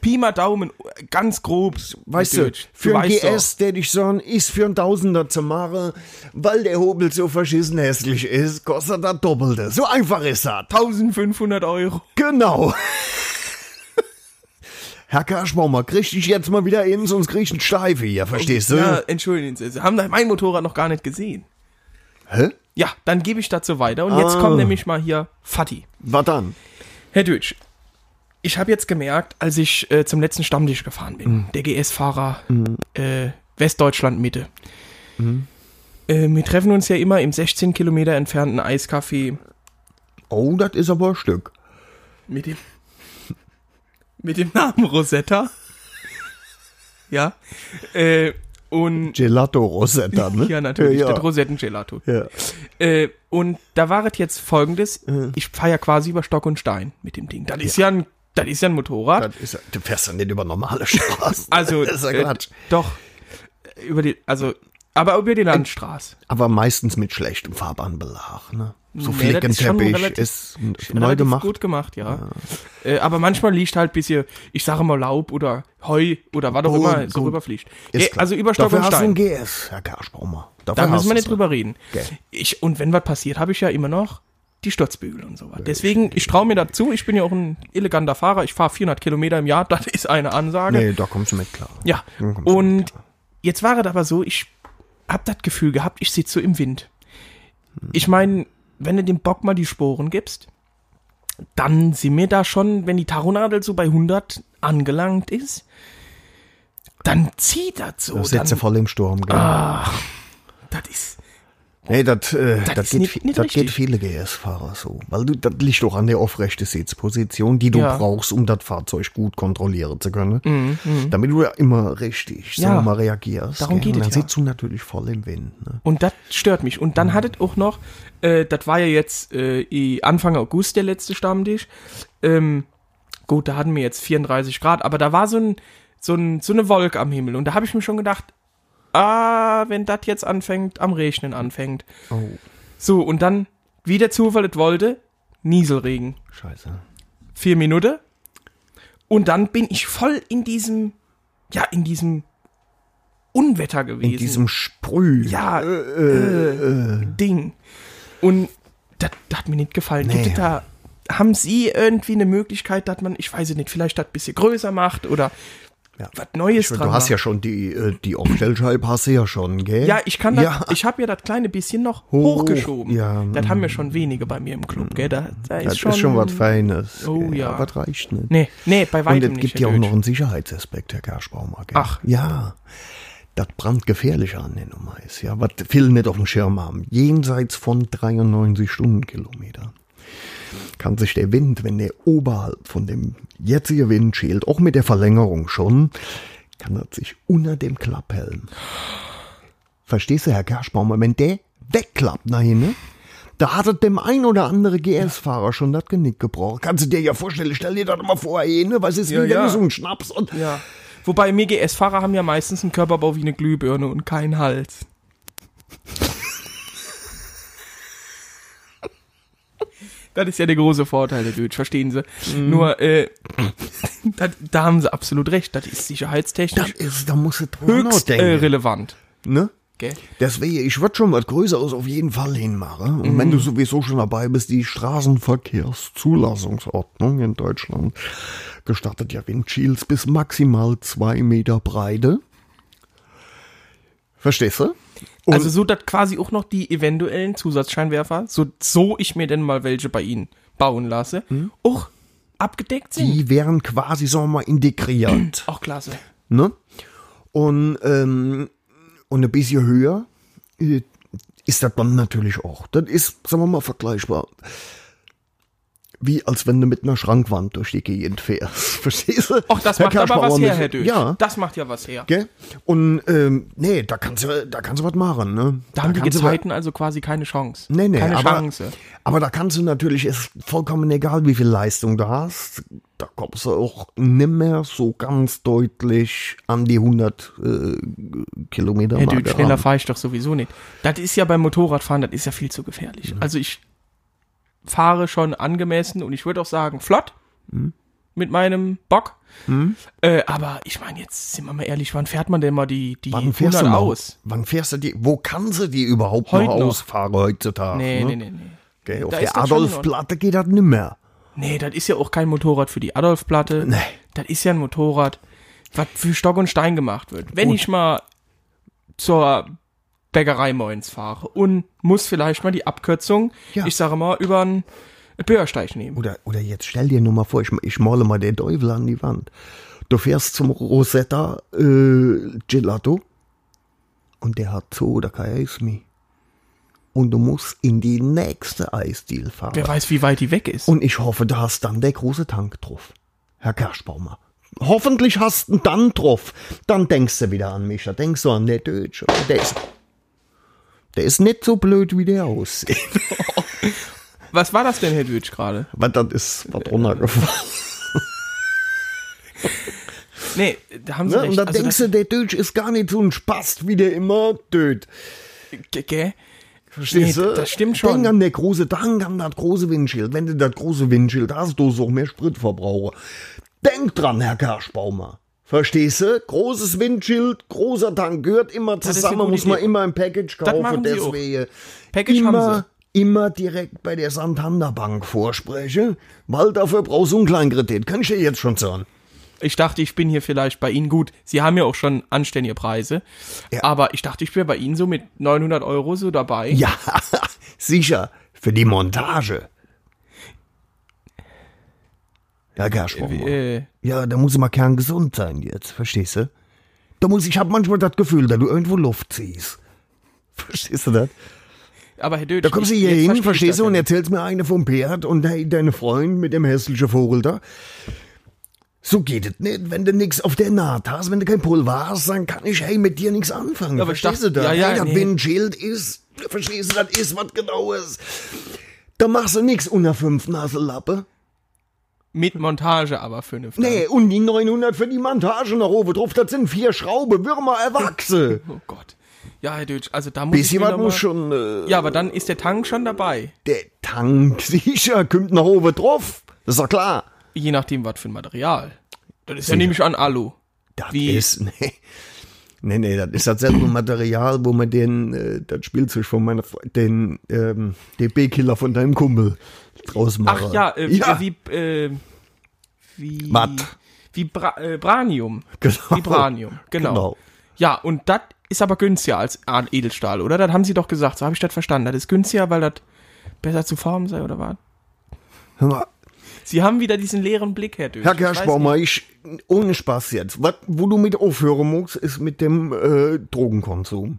Speaker 3: Pi mal Daumen, ganz grob.
Speaker 2: weißt du, für ein. GS, der ich sagen, ist für ein Tausender zu machen, weil der Hobel so verschissen hässlich ist, kostet das Doppelte. So einfach ist das.
Speaker 3: 1500 Euro.
Speaker 2: Genau. <laughs> Herr Kerschbaumer, krieg dich jetzt mal wieder in, sonst krieg ich einen Steife hier, verstehst du?
Speaker 3: Ja, entschuldigen Sie, Sie haben mein Motorrad noch gar nicht gesehen.
Speaker 2: Hä?
Speaker 3: Ja, dann gebe ich dazu weiter. Und jetzt
Speaker 2: Ah.
Speaker 3: kommt nämlich mal hier Fatih.
Speaker 2: Was dann?
Speaker 3: Herr Deutsch, ich habe jetzt gemerkt, als ich äh, zum letzten Stammtisch gefahren bin, der GS-Fahrer äh, Westdeutschland Mitte. Äh, wir treffen uns ja immer im 16 Kilometer entfernten Eiscafé
Speaker 2: Oh, das ist aber ein Stück.
Speaker 3: mit dem mit dem Namen Rosetta. ja. Äh, und
Speaker 2: Gelato Rosetta, ne?
Speaker 3: ja, natürlich,
Speaker 2: Ja,
Speaker 3: das Rosettengelato.
Speaker 2: ja.
Speaker 3: Äh, und da war es jetzt folgendes, ich fahre ja quasi über Stock und Stein mit dem Ding. Das ist ja ein, das ist ja ein Motorrad.
Speaker 2: Das ist, ja- du fährst ja nicht über normale Straßen. <laughs>
Speaker 3: Also,
Speaker 2: das ist ja
Speaker 3: äh,
Speaker 2: Quatsch.
Speaker 3: doch, äh, über die, also, aber über die Landstraße.
Speaker 2: Aber meistens mit schlechtem Fahrbahnbelag, ne? So
Speaker 3: Nee, ist schon
Speaker 2: Flickenteppich
Speaker 3: relativ-
Speaker 2: ist, neu gemacht.
Speaker 3: gut gemacht, ja. Äh, aber manchmal liegt halt bisschen, ich sage mal Laub oder Heu oder was auch
Speaker 2: Gut,
Speaker 3: immer so
Speaker 2: gut.
Speaker 3: rüberfliegt.
Speaker 2: Ist
Speaker 3: Ja,
Speaker 2: klar.
Speaker 3: also über Stock
Speaker 2: Dafür
Speaker 3: und
Speaker 2: hast du
Speaker 3: Stein.
Speaker 2: ein GS, Herr Kerschbaumer.
Speaker 3: Da müssen wir nicht drüber reden.
Speaker 2: Gell.
Speaker 3: Ich, und wenn was passiert, habe ich ja immer noch die Sturzbügel und so was. Deswegen, ich traue mir dazu, ich bin ja auch ein eleganter Fahrer, ich fahre 400 Kilometer im Jahr, <laughs> das ist eine Ansage.
Speaker 2: Nee, da kommst du mit klar.
Speaker 3: Ja,
Speaker 2: du
Speaker 3: und
Speaker 2: klar.
Speaker 3: jetzt war es aber so, ich hab das Gefühl gehabt, ich sitze so im Wind. Ich meine, wenn du dem Bock mal die Sporen gibst, dann sind mir da schon, wenn die Taronadel so bei 100 angelangt ist, dann zieht das so.
Speaker 2: Da sitzt du
Speaker 3: Dann,
Speaker 2: voll im Sturm, gell?
Speaker 3: das ist,
Speaker 2: Nee, das, äh,
Speaker 3: Das
Speaker 2: das, geht,
Speaker 3: nicht- nicht
Speaker 2: das geht viele GS-Fahrer so. Weil du, das liegt doch an der aufrechten Sitzposition, die du
Speaker 3: Ja.
Speaker 2: brauchst, um das Fahrzeug gut kontrollieren zu können. Damit du ja immer richtig,
Speaker 3: Mhm, Ja.
Speaker 2: sagen mal, reagierst.
Speaker 3: Darum geht
Speaker 2: Und
Speaker 3: es
Speaker 2: dann
Speaker 3: ja.
Speaker 2: sitzt du natürlich voll im Wind. Ne?
Speaker 3: Und das stört mich. Und dann hattet auch noch, äh, das war ja jetzt äh, Anfang August der letzte Stammtisch. Ähm, gut, da hatten wir jetzt 34 Grad, aber da war so, ein, so, ein, so eine Wolke am Himmel. Und da habe ich mir schon gedacht, ah, wenn das jetzt anfängt, am Regnen anfängt.
Speaker 2: Oh,
Speaker 3: So, und dann, wie der Zufall es wollte, Nieselregen.
Speaker 2: scheiße.
Speaker 3: Vier Minuten. Und dann bin ich voll in diesem, ja, in diesem Unwetter gewesen.
Speaker 2: In diesem Sprüh.
Speaker 3: ja, äh, Ding. Und das hat mir nicht gefallen. Gibt
Speaker 2: Nee.
Speaker 3: es da, haben Sie irgendwie eine Möglichkeit, dass man, ich weiß es nicht, vielleicht das ein bisschen größer macht oder
Speaker 2: Ja.
Speaker 3: was Neues
Speaker 2: Ich, du
Speaker 3: dran
Speaker 2: hast
Speaker 3: macht?
Speaker 2: ja schon die, äh, die Aufstellscheibe hast du ja schon, gell?
Speaker 3: Ja, ich kann das,
Speaker 2: Ja.
Speaker 3: ich habe ja das kleine bisschen noch
Speaker 2: Hoch,
Speaker 3: hochgeschoben.
Speaker 2: ja,
Speaker 3: das haben wir schon wenige bei mir im Club, gell? Da, da ist,
Speaker 2: Das
Speaker 3: schon,
Speaker 2: ist schon was Feines.
Speaker 3: Oh,
Speaker 2: gell?
Speaker 3: ja.
Speaker 2: Aber das reicht nicht.
Speaker 3: Nee, nee, bei
Speaker 2: Und
Speaker 3: weitem
Speaker 2: es
Speaker 3: nicht.
Speaker 2: gibt
Speaker 3: Herr
Speaker 2: ja auch noch einen Sicherheitsaspekt, Herr Kerschbaumer. Gell?
Speaker 3: Ach.
Speaker 2: Ja. Das brandgefährliche an der Nummer ist, ja, was viele nicht auf dem Schirm haben. Jenseits von 93 Stundenkilometer kann sich der Wind, wenn der oberhalb von dem jetzigen Wind schält, auch mit der Verlängerung schon, kann er sich unter dem Klapphelm. Verstehst du, Herr Kerschbaumer, wenn der wegklappt nach hinten, da hat dem ein oder andere GS-Fahrer schon das Genick gebrochen. Kannst du dir ja vorstellen, stell dir das mal vor, ey, ne? Was ist,
Speaker 3: Ja, ja.
Speaker 2: so einen Schnaps und
Speaker 3: Ja. Wobei mir GS-Fahrer haben ja meistens einen Körperbau wie eine Glühbirne und keinen Hals. Das ist ja der große Vorteil der Deutsch, verstehen Sie?
Speaker 2: Mhm.
Speaker 3: Nur, äh, da, da haben Sie absolut recht. Das ist sicherheitstechnisch
Speaker 2: das ist, da drüber
Speaker 3: höchst äh, relevant.
Speaker 2: ne?
Speaker 3: Gell?
Speaker 2: Deswegen, ich würde schon was Größeres auf jeden Fall hinmachen. Und
Speaker 3: Mhm.
Speaker 2: wenn du sowieso schon dabei bist, die Straßenverkehrszulassungsordnung in Deutschland gestattet ja Windschiels bis maximal zwei Meter Breite. Verstehst du? Und
Speaker 3: also so, dass quasi auch noch die eventuellen Zusatzscheinwerfer, so, so ich mir denn mal welche bei Ihnen bauen lasse, auch abgedeckt sind.
Speaker 2: Mhm. die wären quasi, sagen wir mal, integriert.
Speaker 3: Auch klasse.
Speaker 2: ne? Und, ähm, und ein bisschen höher äh, ist das dann natürlich auch. Das ist, sagen wir mal, vergleichbar. Wie als wenn du mit einer Schrankwand durch die Gegend fährst. <laughs> Verstehst du?
Speaker 3: Ach, das
Speaker 2: Herr
Speaker 3: macht aber was her, Herr Dötsch.
Speaker 2: Ja.
Speaker 3: Das macht ja was her.
Speaker 2: Gell? Und ähm, nee, da kannst du, da kannst du was machen, ne?
Speaker 3: Da haben die Gezeiten also quasi keine Chance.
Speaker 2: Nee, nee,
Speaker 3: keine
Speaker 2: aber,
Speaker 3: Chance.
Speaker 2: aber da kannst du natürlich, ist vollkommen egal, wie viel Leistung du hast, da kommst du auch nimmer so ganz deutlich an die 100 äh, Kilometer
Speaker 3: Herr Dötsch, schneller fahre ich doch sowieso nicht. Das ist ja beim Motorradfahren, das ist ja viel zu gefährlich. Also ich fahre schon angemessen und ich würde auch sagen, flott
Speaker 2: Mhm.
Speaker 3: mit meinem Bock. Äh, aber ich meine, jetzt sind wir mal ehrlich, wann fährt man denn mal die, die
Speaker 2: Wann fährst
Speaker 3: 100
Speaker 2: du mal
Speaker 3: aus?
Speaker 2: Wann fährst du die? Wo kannst du die überhaupt
Speaker 3: Heute
Speaker 2: noch
Speaker 3: noch.
Speaker 2: ausfahren heutzutage?
Speaker 3: Nee,
Speaker 2: ne?
Speaker 3: nee, nee, nee.
Speaker 2: Gell, auf
Speaker 3: Da
Speaker 2: der Adolfplatte geht das nimmer.
Speaker 3: Nee, das ist ja auch kein Motorrad für die Adolfplatte.
Speaker 2: Nee.
Speaker 3: Das ist ja ein Motorrad, was für Stock und Stein gemacht wird. Wenn ich mal zur Bäckerei Moins fahre und muss vielleicht mal die Abkürzung,
Speaker 2: Ja.
Speaker 3: ich sage mal, über ein Ein Bürgersteig nehmen.
Speaker 2: Oder, oder jetzt stell dir nur mal vor, ich, ich male mal den Teufel an die Wand. Du fährst zum Rosetta äh, Gelato und der hat so oder kein Eis mehr. Und du musst in die nächste Eisdiele fahren.
Speaker 3: Wer weiß, wie weit die weg ist.
Speaker 2: Und ich hoffe, du hast dann der große Tank drauf. Herr Kerschbaumer. Hoffentlich hast du dann drauf. Dann denkst du wieder an mich. Da denkst du an der Deutsche. Der ist, der ist nicht so blöd, wie der aussieht. <laughs>
Speaker 3: Was war das denn, Herr Dötsch, gerade?
Speaker 2: Weil das ist was runtergefallen.
Speaker 3: Nee, da haben Sie
Speaker 2: Ne?
Speaker 3: recht.
Speaker 2: Und dann
Speaker 3: Also
Speaker 2: denkst du, der Deutsch ist gar nicht so ein Spast, wie der immer töt.
Speaker 3: das, gell?
Speaker 2: Verstehst
Speaker 3: Nee,
Speaker 2: du?
Speaker 3: das stimmt schon.
Speaker 2: Denk an der große Tank, an das große Windschild. Wenn du das große Windschild hast, du so mehr Spritverbraucher. Denk dran, Herr Kerschbaumer. Verstehst du? Großes Windschild, großer Tank, gehört immer zusammen, muss man
Speaker 3: Idee.
Speaker 2: immer ein Package kaufen. deswegen
Speaker 3: Package
Speaker 2: immer, immer direkt bei der Santander Bank vorsprechen, weil dafür brauchst du einen Kleinkredit. Kann ich dir jetzt schon sagen.
Speaker 3: Ich dachte, ich bin hier vielleicht bei Ihnen gut. Sie haben ja auch schon anständige Preise.
Speaker 2: Ja.
Speaker 3: Aber ich dachte, ich wäre bei Ihnen so mit 900 Euro so dabei.
Speaker 2: Ja, <laughs> sicher. Für die Montage. Ja, Kerschbaumer.
Speaker 3: Äh,
Speaker 2: Ja, da muss immer kerngesund sein jetzt, verstehst du? Da muss ich hab manchmal das Gefühl, dass du irgendwo Luft ziehst. <laughs> Verstehst du das?
Speaker 3: aber Herr Dötsch,
Speaker 2: Da kommst du hier hin, verstehst du, und
Speaker 3: ja.
Speaker 2: erzählst mir eine vom Pferd und hey, deine Freund mit dem hässlichen Vogel da. So geht es nicht, wenn du nix auf der Naht hast, wenn du kein Pulver hast, dann kann ich hey mit dir nichts anfangen.
Speaker 3: Aber ich
Speaker 2: verstehst
Speaker 3: dachte-
Speaker 2: du das?
Speaker 3: ja, ja,
Speaker 2: hey, das
Speaker 3: nee.
Speaker 2: Windschild ist, verstehst du, das ist was genaues. Da machst du nix unter fünf Naselappe.
Speaker 3: Mit Montage aber fünf. dann.
Speaker 2: Nee, und die 900 für die Montage nach oben drauf, das sind vier Schrauben, Würmer erwachse. <laughs>
Speaker 3: Oh Gott. Ja, Herr Dötsch, also da muss noch mal-
Speaker 2: muss schon, äh,
Speaker 3: Ja, aber dann ist der Tank schon dabei.
Speaker 2: der Tank <laughs> sicher, kommt nach oben drauf. Das ist doch klar.
Speaker 3: Je nachdem, was für ein Material. Das ist ja nämlich an Alu.
Speaker 2: Das
Speaker 3: Wie?
Speaker 2: ist, <laughs> nee. Nee, nee, das ist dasselbe Material, wo man den, äh, das Spielzeug von meiner, den, ähm, DB-Killer von deinem Kumpel draus mache.
Speaker 3: Ach ja, äh,
Speaker 2: ja.
Speaker 3: wie, äh, wie,
Speaker 2: Matt.
Speaker 3: wie Bra äh, Branium.
Speaker 2: Genau.
Speaker 3: Vibranium, <laughs> genau.
Speaker 2: Genau.
Speaker 3: Ja, und das ist aber günstiger als Edelstahl, oder? Das haben sie doch gesagt, so habe ich das verstanden. Das ist günstiger, weil das besser zu formen sei, oder was?
Speaker 2: Hör mal,
Speaker 3: Sie haben wieder diesen leeren Blick, Herr Dösch.
Speaker 2: Herr
Speaker 3: Ich weiß
Speaker 2: Kerschbaumer, ich, ohne Spaß jetzt, was, wo du mit aufhören musst, ist mit dem äh, Drogenkonsum.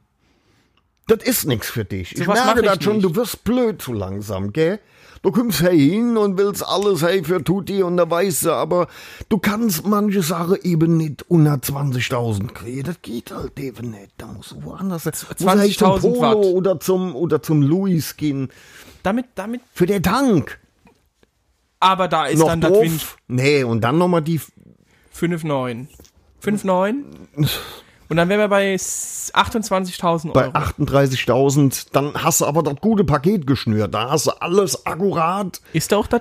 Speaker 2: Das ist nix für dich. Ich
Speaker 3: was mach
Speaker 2: merke
Speaker 3: ich
Speaker 2: das schon,
Speaker 3: nicht.
Speaker 2: du wirst blöd zu langsam, gell? Du kommst hey hin und willst alles hey für Tutti und da weißt du, aber du kannst manche Sachen eben nicht unter 20.000 kriegen. Das geht halt eben nicht. Da musst du woanders sein. Musst du hey zum
Speaker 3: 20.000
Speaker 2: Polo
Speaker 3: Watt.
Speaker 2: oder zum, oder zum Louis gehen.
Speaker 3: Damit, damit,
Speaker 2: Für den Tank.
Speaker 3: aber da ist
Speaker 2: Noch
Speaker 3: dann das
Speaker 2: drauf.
Speaker 3: Wind
Speaker 2: Nee, und dann nochmal die
Speaker 3: 5,9. 5,9? Und dann wären wir bei s- 28.000
Speaker 2: bei
Speaker 3: Euro.
Speaker 2: 38.000, dann hast du aber das gute Paket geschnürt. Da hast du alles akkurat.
Speaker 3: Ist da auch das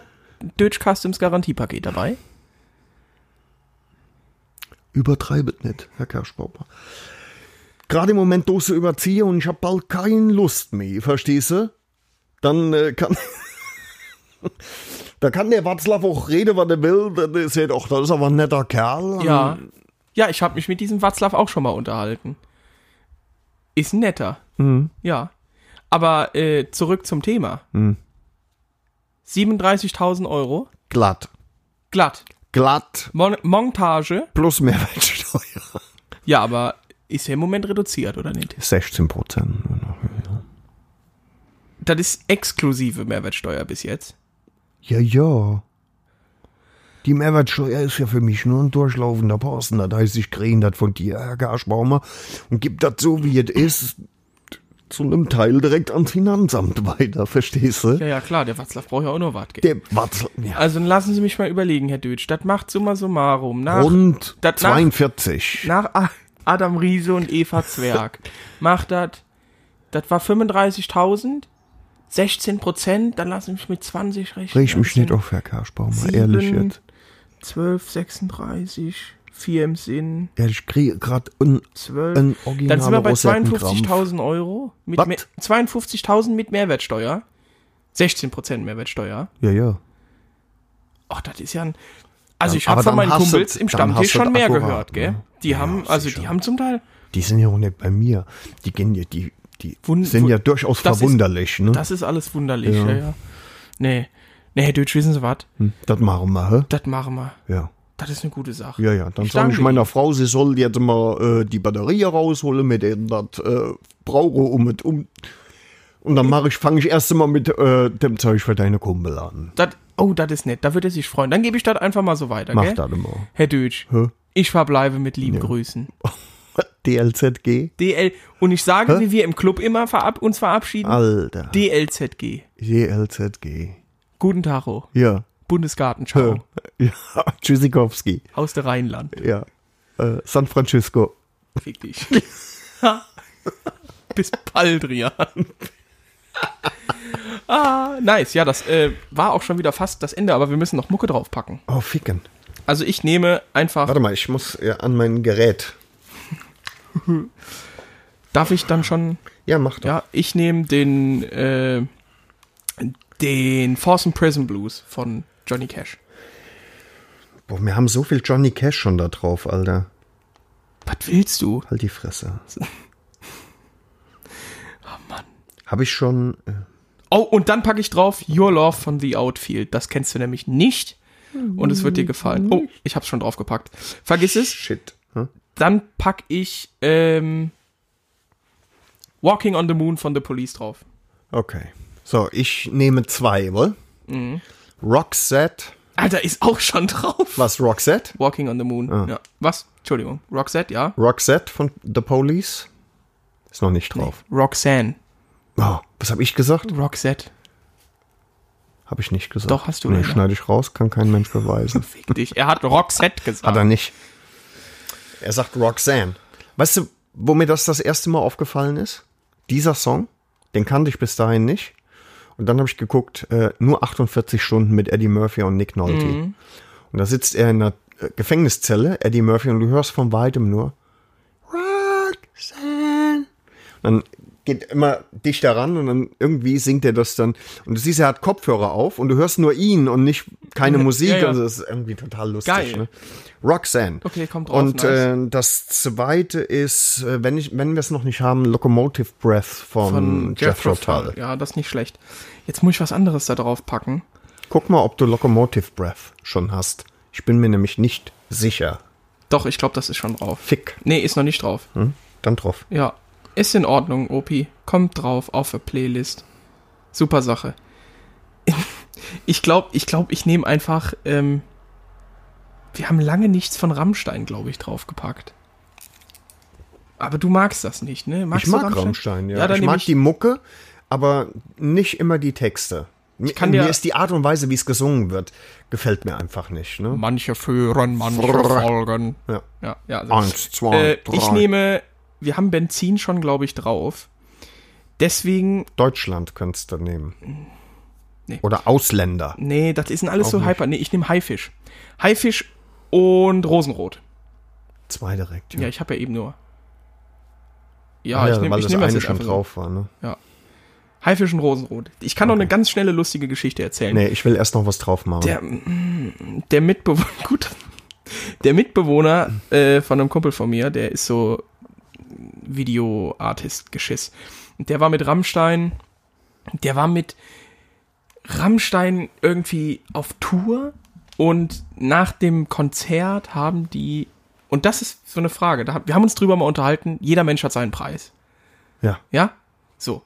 Speaker 3: Deutsch Customs Garantiepaket dabei?
Speaker 2: Übertreibet nicht, Herr Kerschbaumer. Gerade im Moment dose überziehe und ich habe bald keine Lust mehr, verstehst du? Dann äh, kann. <laughs> da kann der Watzlaw auch reden, was er will. Das ist ja doch, das ist aber ein netter Kerl.
Speaker 3: Ja. Ja, ich habe mich mit diesem Watzlaw auch schon mal unterhalten. Ist netter. Ja. Aber äh, zurück zum Thema. 37.000 Euro.
Speaker 2: Glatt.
Speaker 3: Glatt.
Speaker 2: Glatt
Speaker 3: Mon Montage.
Speaker 2: plus Mehrwertsteuer. <laughs>
Speaker 3: Ja, aber ist ja im Moment reduziert, oder nicht?
Speaker 2: 16 Prozent.
Speaker 3: Das ist exklusive Mehrwertsteuer bis jetzt.
Speaker 2: Ja, ja. Die Mehrwertsteuer ist ja für mich nur ein durchlaufender Posten. Das heißt, ich kriege das von dir, Herr Garschbaumer, und gib das so, wie es ist, zu einem Teil direkt ans Finanzamt weiter. Verstehst du?
Speaker 3: Ja, ja, klar, der Watzlaw braucht ja auch noch was.
Speaker 2: Der was, ja,
Speaker 3: Also dann lassen Sie mich mal überlegen, Herr Deutsch. Das macht summa summarum. Nach,
Speaker 2: rund
Speaker 3: das nach-
Speaker 2: 42.
Speaker 3: nach A- Adam Riese und Eva <laughs> Zwerg macht das, das war 35.000, 16 Prozent, dann lassen Sie mich mit 20 rechnen.
Speaker 2: Reg mich nicht auf, Herr Garschbaumer, ehrlich jetzt.
Speaker 3: 12, 36, 4 im Sinn,
Speaker 2: Ja, ich kriege gerade ein,
Speaker 3: 12.
Speaker 2: ein
Speaker 3: Dann sind wir bei
Speaker 2: Rosettenkrampf.
Speaker 3: 52.000 Euro. Mit
Speaker 2: Was?
Speaker 3: Mehr- 52.000 mit Mehrwertsteuer. 16% Mehrwertsteuer.
Speaker 2: Ja, ja.
Speaker 3: Ach, das ist ja ein. Also
Speaker 2: Ja,
Speaker 3: ich habe von meinen
Speaker 2: hast du-
Speaker 3: Kumpels im Stammtisch schon mehr
Speaker 2: akkurat,
Speaker 3: gehört, gell?
Speaker 2: ne?
Speaker 3: Die haben, also
Speaker 2: sicher.
Speaker 3: die haben zum Teil.
Speaker 2: Die sind ja auch nicht bei mir. Die gehen ja, die, die
Speaker 3: Wund-
Speaker 2: sind ja durchaus
Speaker 3: das ist-
Speaker 2: verwunderlich, ne?
Speaker 3: Das ist alles wunderlich, ja,
Speaker 2: Ja.
Speaker 3: ja. Nee. Nee, Herr Deutsch, wissen Sie was?
Speaker 2: Hm, das machen wir, hä?
Speaker 3: Das machen wir.
Speaker 2: Ja.
Speaker 3: Das ist eine gute Sache.
Speaker 2: Ja, ja, dann sage ich meiner Frau, sie soll jetzt mal äh, die Batterie rausholen, mit denen das äh, brauche, um es um. Und dann mache ich, fange ich erst mal mit äh, dem Zeug für deine Kumpel an.
Speaker 3: Das, oh, das ist nett. Da würde er sich freuen. Dann gebe ich das einfach mal so weiter,
Speaker 2: Mach
Speaker 3: gell?
Speaker 2: das immer.
Speaker 3: Herr Deutsch,
Speaker 2: Hä?
Speaker 3: ich verbleibe mit lieben Grüßen. <laughs>
Speaker 2: DLZG?
Speaker 3: DL und ich sage, wie wir im Club immer verab uns verabschieden,
Speaker 2: Alter.
Speaker 3: DLZG.
Speaker 2: DLZG.
Speaker 3: Guten Tag, oh.
Speaker 2: Ja.
Speaker 3: Bundesgartenschau <laughs>
Speaker 2: Ja. Tschüssikowski.
Speaker 3: aus der Rheinland.
Speaker 2: Ja. Äh, San Francisco.
Speaker 3: Fick dich. <laughs> Bis bald, Rian. <laughs> ah, nice. Ja, das äh, war auch schon wieder fast das Ende, aber wir müssen noch Mucke draufpacken.
Speaker 2: Oh, ficken.
Speaker 3: Also ich nehme einfach,
Speaker 2: Warte mal, ich muss ja, an mein Gerät.
Speaker 3: darf ich dann schon,
Speaker 2: Ja, mach doch.
Speaker 3: ja, ich nehme den, äh, den Force Prison Blues von Johnny Cash.
Speaker 2: Boah, wir haben so viel Johnny Cash schon da drauf, Alter.
Speaker 3: Was willst du?
Speaker 2: Halt die Fresse. <laughs>
Speaker 3: Oh Mann.
Speaker 2: Habe ich schon. Äh,
Speaker 3: Oh, und dann packe ich drauf Your Love von The Outfield. Das kennst du nämlich nicht. Und es wird dir gefallen. Oh, ich hab's schon draufgepackt. Vergiss es.
Speaker 2: shit. Hm?
Speaker 3: Dann pack ich ähm, Walking on the Moon von The Police drauf.
Speaker 2: Okay. So, ich nehme zwei, wohl?
Speaker 3: Mhm.
Speaker 2: Roxette.
Speaker 3: Alter, ist auch schon drauf.
Speaker 2: Was, Roxette?
Speaker 3: Walking on the Moon.
Speaker 2: Ah.
Speaker 3: Ja. Was? Entschuldigung. Roxette, ja.
Speaker 2: Roxette von The Police? Ist noch nicht drauf.
Speaker 3: Roxanne.
Speaker 2: Oh, was habe ich gesagt?
Speaker 3: Roxette.
Speaker 2: Habe ich nicht gesagt.
Speaker 3: Doch, hast du
Speaker 2: Nee,
Speaker 3: gesagt.
Speaker 2: schneide ich raus, kann kein Mensch beweisen. <laughs>
Speaker 3: Fick dich. Er hat Roxette gesagt.
Speaker 2: Hat er nicht. Er sagt Roxanne. Weißt du, wo mir das das erste Mal aufgefallen ist? Dieser Song, den kannte ich bis dahin nicht. Und dann habe ich geguckt, äh, nur 48 Stunden mit Eddie Murphy und Nick Nolte.
Speaker 3: Mhm.
Speaker 2: Und da sitzt er in einer äh, Gefängniszelle, Eddie Murphy, und du hörst von weitem nur Roxanne. Und dann geht immer dichter ran und dann irgendwie singt er das dann. Und du siehst, er hat Kopfhörer auf und du hörst nur ihn und nicht keine Musik.
Speaker 3: ja, ja.
Speaker 2: Also das ist irgendwie total lustig.
Speaker 3: Geil.
Speaker 2: Ne? Roxanne.
Speaker 3: Okay, kommt drauf,
Speaker 2: Und äh, das zweite ist, äh, wenn, ich, wenn wir es noch nicht haben, Locomotive Breath von,
Speaker 3: von
Speaker 2: Jethro. Tull.
Speaker 3: Ja, das ist nicht schlecht. Jetzt muss ich was anderes da drauf packen.
Speaker 2: Guck mal, ob du Locomotive Breath schon hast. Ich bin mir nämlich nicht sicher.
Speaker 3: Doch, ich glaube, das ist schon drauf.
Speaker 2: Fick.
Speaker 3: Nee, ist noch nicht drauf.
Speaker 2: Hm? Dann drauf.
Speaker 3: Ja, ist in Ordnung, Opi. Kommt drauf auf der Playlist. Super Sache. <laughs> Ich glaube, ich glaube, ich nehme einfach. Ähm, wir haben lange nichts von Rammstein, glaube ich, draufgepackt. Aber du magst das nicht, ne? Magst
Speaker 2: ich mag Rammstein, ja.
Speaker 3: dann
Speaker 2: ich mag die Mucke, aber nicht immer die Texte. Mir,
Speaker 3: kann
Speaker 2: mir ist die Art und Weise, wie es gesungen wird, gefällt mir einfach nicht. Ne?
Speaker 3: Manche führen, manche folgen.
Speaker 2: Ja.
Speaker 3: Ja, ja. Also,
Speaker 2: Eins, zwei,
Speaker 3: äh,
Speaker 2: drei.
Speaker 3: ich nehme, wir haben Benzin schon, glaube ich, drauf. Deswegen,
Speaker 2: Deutschland könntest du nehmen.
Speaker 3: Nee.
Speaker 2: Oder Ausländer.
Speaker 3: nee, das ist alles
Speaker 2: Auch
Speaker 3: so hyper. Nee, ich nehme Haifisch. Haifisch und Rosenrot.
Speaker 2: Zwei direkt.
Speaker 3: Ja, ich habe ja eben nur. Ja,
Speaker 2: Ah
Speaker 3: ich nehme ich
Speaker 2: das
Speaker 3: nehm das
Speaker 2: eine schon drauf war. Ne?
Speaker 3: Haifisch und Rosenrot. Ich kann noch eine ganz schnelle, lustige Geschichte erzählen.
Speaker 2: Nee, ich will erst noch was drauf machen.
Speaker 3: Der, der Mitbewohner, <laughs> gut, der Mitbewohner äh, von einem Kumpel von mir, der ist so Video-Artist-Geschiss. Der war mit Rammstein, der war mit Rammstein irgendwie auf Tour und nach dem Konzert haben die, und das ist so eine Frage, da, wir haben uns drüber mal unterhalten, jeder Mensch hat seinen Preis.
Speaker 2: ja.
Speaker 3: Ja? So.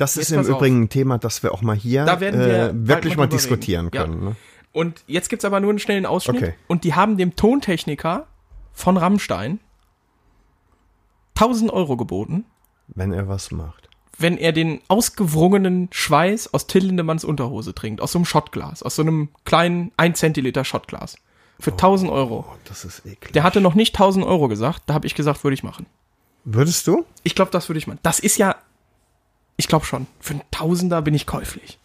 Speaker 2: Das
Speaker 3: Jetzt
Speaker 2: ist im
Speaker 3: pass auf.
Speaker 2: Übrigen ein Thema, das wir auch mal hier
Speaker 3: wir
Speaker 2: äh, wirklich mal
Speaker 3: mal
Speaker 2: diskutieren
Speaker 3: reden. Ja.
Speaker 2: können. Ne?
Speaker 3: Und jetzt gibt's aber nur einen schnellen Ausschnitt.
Speaker 2: Okay.
Speaker 3: Und die haben dem Tontechniker von Rammstein 1000 Euro geboten,
Speaker 2: Wenn er was macht.
Speaker 3: wenn er den ausgewrungenen Schweiß aus Till Lindemanns Unterhose trinkt. Aus so einem Schottglas. Aus so einem kleinen 1 Zentiliter Schottglas. Für 1000 Euro.
Speaker 2: Oh, das ist eklig.
Speaker 3: Der hatte noch nicht 1000 Euro gesagt. Da habe ich gesagt, würde ich machen.
Speaker 2: Würdest du?
Speaker 3: Ich glaube, das würde ich machen. Das ist ja, ich glaube schon, für einen Tausender bin ich käuflich.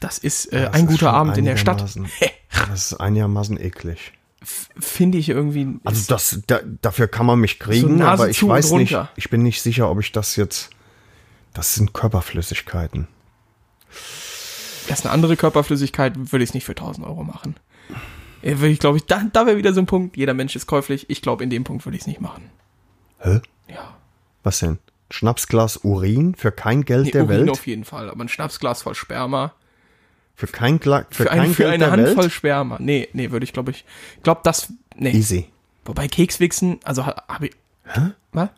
Speaker 3: Das ist äh,
Speaker 2: Das
Speaker 3: ein
Speaker 2: ist
Speaker 3: guter Abend in der Stadt. <laughs>
Speaker 2: Das ist einigermaßen eklig.
Speaker 3: Finde ich irgendwie.
Speaker 2: Also das, da, dafür kann man mich kriegen,
Speaker 3: Nase
Speaker 2: aber ich weiß nicht, ich bin nicht sicher, ob ich das jetzt, das sind Körperflüssigkeiten.
Speaker 3: Das ist eine andere Körperflüssigkeit, würde ich es nicht für 1000 Euro machen. Äh, Ich glaube, ich, da, da wäre wieder so ein Punkt, jeder Mensch ist käuflich. Ich glaube, in dem Punkt würde ich es nicht machen.
Speaker 2: Hä?
Speaker 3: Ja.
Speaker 2: Was denn? Schnapsglas Urin für kein Geld
Speaker 3: Nee,
Speaker 2: der
Speaker 3: Urin
Speaker 2: Welt?
Speaker 3: auf jeden Fall, aber ein Schnapsglas voll Sperma.
Speaker 2: Für kein Gla für,
Speaker 3: Für,
Speaker 2: kein
Speaker 3: ein, für
Speaker 2: Geld
Speaker 3: eine
Speaker 2: der
Speaker 3: Handvoll
Speaker 2: Welt?
Speaker 3: Sperma. Nee, nee, würde ich, glaube ich. Ich glaube, das. Nee.
Speaker 2: Easy.
Speaker 3: Wobei Kekswichsen, also habe ich. Hä? Was?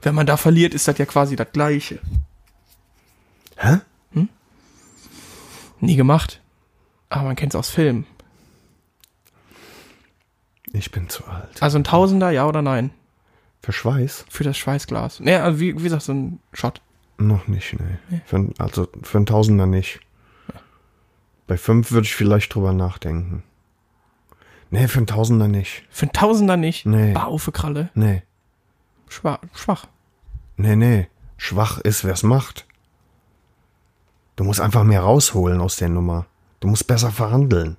Speaker 3: Wenn man da verliert, ist das ja quasi das Gleiche.
Speaker 2: Hä?
Speaker 3: Nie gemacht. Aber man kennt es aus Filmen.
Speaker 2: Ich bin zu alt.
Speaker 3: Also ein Tausender, ja oder nein?
Speaker 2: Für Schweiß?
Speaker 3: Für das Schweißglas. Nee, also wie, wie gesagt, so ein Shot.
Speaker 2: Noch nicht, nee. Für, ein- also für einen Tausender nicht. Bei fünf würde ich vielleicht drüber nachdenken. Nee, für einen Tausender nicht.
Speaker 3: Für ein Tausender nicht.
Speaker 2: Nee.
Speaker 3: Für Kralle.
Speaker 2: Nee.
Speaker 3: Schwach. schwach.
Speaker 2: Nee, nee. Schwach ist, wer's macht. Du musst einfach mehr rausholen aus der Nummer. Du musst besser verhandeln.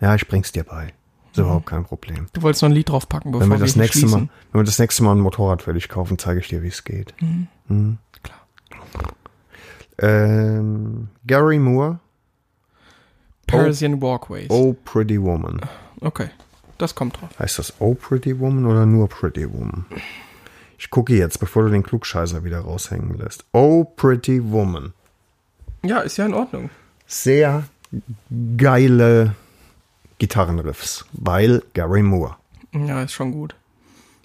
Speaker 2: Ja, ich bring's dir bei. Ist überhaupt kein Problem.
Speaker 3: Du wolltest noch ein Lied draufpacken, bevor
Speaker 2: Wenn wir
Speaker 3: wir
Speaker 2: das nächste
Speaker 3: schließen.
Speaker 2: Mal, wenn wir das nächste Mal ein Motorrad für dich kaufen, zeige ich dir, wie es geht. Mhm.
Speaker 3: Klar.
Speaker 2: Ähm, Gary Moore,
Speaker 3: Parisian Walkways.
Speaker 2: Oh Pretty Woman.
Speaker 3: Okay. Das kommt drauf.
Speaker 2: Heißt das Oh Pretty Woman oder nur Pretty Woman? Ich gucke jetzt, bevor du den Klugscheißer wieder raushängen lässt. Oh Pretty Woman.
Speaker 3: Ja, ist ja in Ordnung.
Speaker 2: Sehr geile Gitarrenriffs, weil Gary Moore.
Speaker 3: Ja, ist schon gut.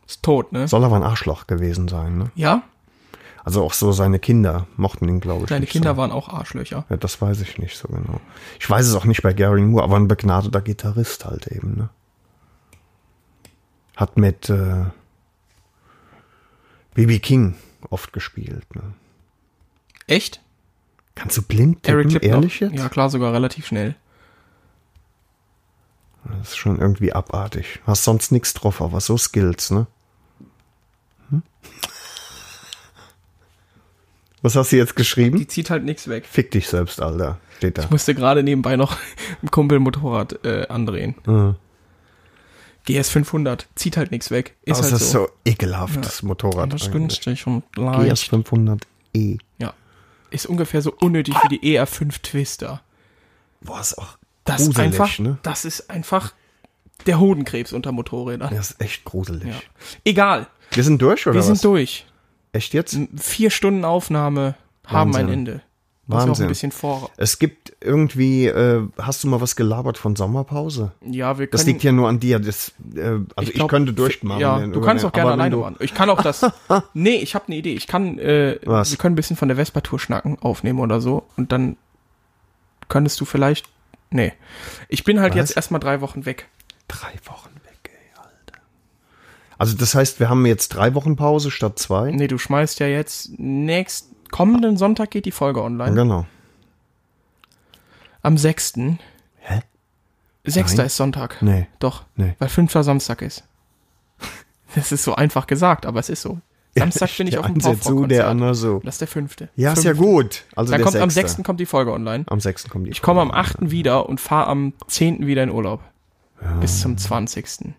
Speaker 3: Ist tot, ne?
Speaker 2: Soll aber ein Arschloch gewesen sein, ne?
Speaker 3: Ja,
Speaker 2: Also auch so seine Kinder mochten ihn, glaube ich.
Speaker 3: deine
Speaker 2: nicht
Speaker 3: Kinder
Speaker 2: so.
Speaker 3: waren auch Arschlöcher.
Speaker 2: Ja, das weiß ich nicht so genau. Ich weiß es auch nicht bei Gary Moore, aber ein begnadeter Gitarrist halt eben, ne? Hat mit äh, B.B. King oft gespielt, ne?
Speaker 3: Echt?
Speaker 2: Kannst du blind
Speaker 3: Eric
Speaker 2: tippen,
Speaker 3: Clapton?
Speaker 2: ehrlich jetzt?
Speaker 3: Ja, klar, sogar relativ schnell.
Speaker 2: Das ist schon irgendwie abartig. Hast sonst nichts drauf, aber so Skills, ne? Hm? Was hast du jetzt geschrieben?
Speaker 3: Die zieht halt nichts weg.
Speaker 2: Fick dich selbst, Alter. Steht da.
Speaker 3: Ich musste gerade nebenbei noch <laughs> ein Kumpel Motorrad äh, andrehen.
Speaker 2: Mhm.
Speaker 3: GS 500 zieht halt nichts weg. Ist
Speaker 2: Aber
Speaker 3: halt
Speaker 2: es ist
Speaker 3: so.
Speaker 2: so ekelhaft, das Motorrad.
Speaker 3: das ist
Speaker 2: eigentlich.
Speaker 3: günstig und
Speaker 2: GS
Speaker 3: leicht.
Speaker 2: 500e.
Speaker 3: Ja. Ist ungefähr so unnötig wie die ER5 Twister.
Speaker 2: Boah, ist auch
Speaker 3: Das ist
Speaker 2: gruselig,
Speaker 3: einfach,
Speaker 2: ne?
Speaker 3: das ist einfach der Hodenkrebs unter Motorrädern.
Speaker 2: Das ist echt gruselig.
Speaker 3: Ja. Egal,
Speaker 2: Wir sind durch, oder
Speaker 3: wir
Speaker 2: was?
Speaker 3: sind durch.
Speaker 2: Echt jetzt?
Speaker 3: Vier Stunden Aufnahme haben ein
Speaker 2: Wahnsinn.
Speaker 3: Ende. Muss auch
Speaker 2: Wahnsinn.
Speaker 3: ein bisschen vor.
Speaker 2: Es gibt irgendwie, äh, hast du mal was gelabert von Sommerpause?
Speaker 3: Ja, wir können.
Speaker 2: Das liegt ja nur an dir. Das, äh, also ich,
Speaker 3: glaub,
Speaker 2: könnte durchmachen.
Speaker 3: Ja, du kannst auch gerne alleine machen. Ich kann auch das. <laughs> nee, ich habe eine Idee. Ich kann, äh,
Speaker 2: Was?
Speaker 3: wir können ein bisschen von der Vespa-Tour schnacken, aufnehmen oder so. Und dann könntest du vielleicht. Nee. Ich bin halt
Speaker 2: Was?
Speaker 3: jetzt erstmal drei Wochen weg.
Speaker 2: Drei Wochen weg, ey, Alter. Also das heißt, wir haben jetzt drei Wochen Pause statt zwei?
Speaker 3: Nee, du schmeißt ja jetzt nächst kommenden Sonntag geht die Folge online.
Speaker 2: Genau.
Speaker 3: Am 6.
Speaker 2: Hä?
Speaker 3: 6.
Speaker 2: Nein.
Speaker 3: ist Sonntag.
Speaker 2: Nee.
Speaker 3: Doch.
Speaker 2: Nee.
Speaker 3: Weil 5. Samstag ist. <laughs> Das ist so einfach gesagt, aber es ist so. Samstag bin ich
Speaker 2: der
Speaker 3: auf dem
Speaker 2: so, der andere so.
Speaker 3: Das ist der fünfte.
Speaker 2: Ja, ist ja
Speaker 3: Fünfte.
Speaker 2: gut. Also
Speaker 3: Dann kommt am
Speaker 2: Sechste.
Speaker 3: 6. kommt die Folge online.
Speaker 2: Am 6. kommt die
Speaker 3: Ich komme am. 8. wieder und fahre am 10. wieder in Urlaub. Bis zum 20.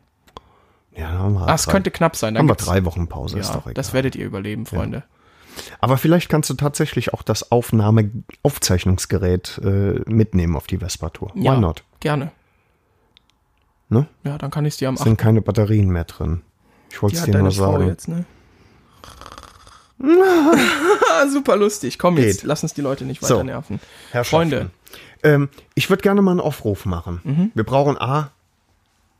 Speaker 2: Ja, dann haben wir
Speaker 3: Das
Speaker 2: drei,
Speaker 3: könnte knapp sein. Dann
Speaker 2: haben wir drei Wochen Pause, ist
Speaker 3: Ja,
Speaker 2: doch egal.
Speaker 3: das werdet ihr überleben, Freunde.
Speaker 2: Aber vielleicht kannst du tatsächlich auch das Aufnahme Aufzeichnungsgerät äh, mitnehmen auf die Vespa-Tour. Why
Speaker 3: Ja,
Speaker 2: not?
Speaker 3: Gerne.
Speaker 2: Ne?
Speaker 3: Ja, dann kann ich es dir am
Speaker 2: Es
Speaker 3: 8.
Speaker 2: sind keine Batterien mehr drin. Ich wollte es dir nur sagen.
Speaker 3: jetzt, ne? <laughs> Super lustig. Komm jetzt,
Speaker 2: Geht.
Speaker 3: lass uns die Leute nicht
Speaker 2: So.
Speaker 3: weiter nerven.
Speaker 2: Herrschaften.
Speaker 3: Freunde.
Speaker 2: Ähm, ich würde gerne mal einen Aufruf machen.
Speaker 3: Mhm.
Speaker 2: Wir brauchen A,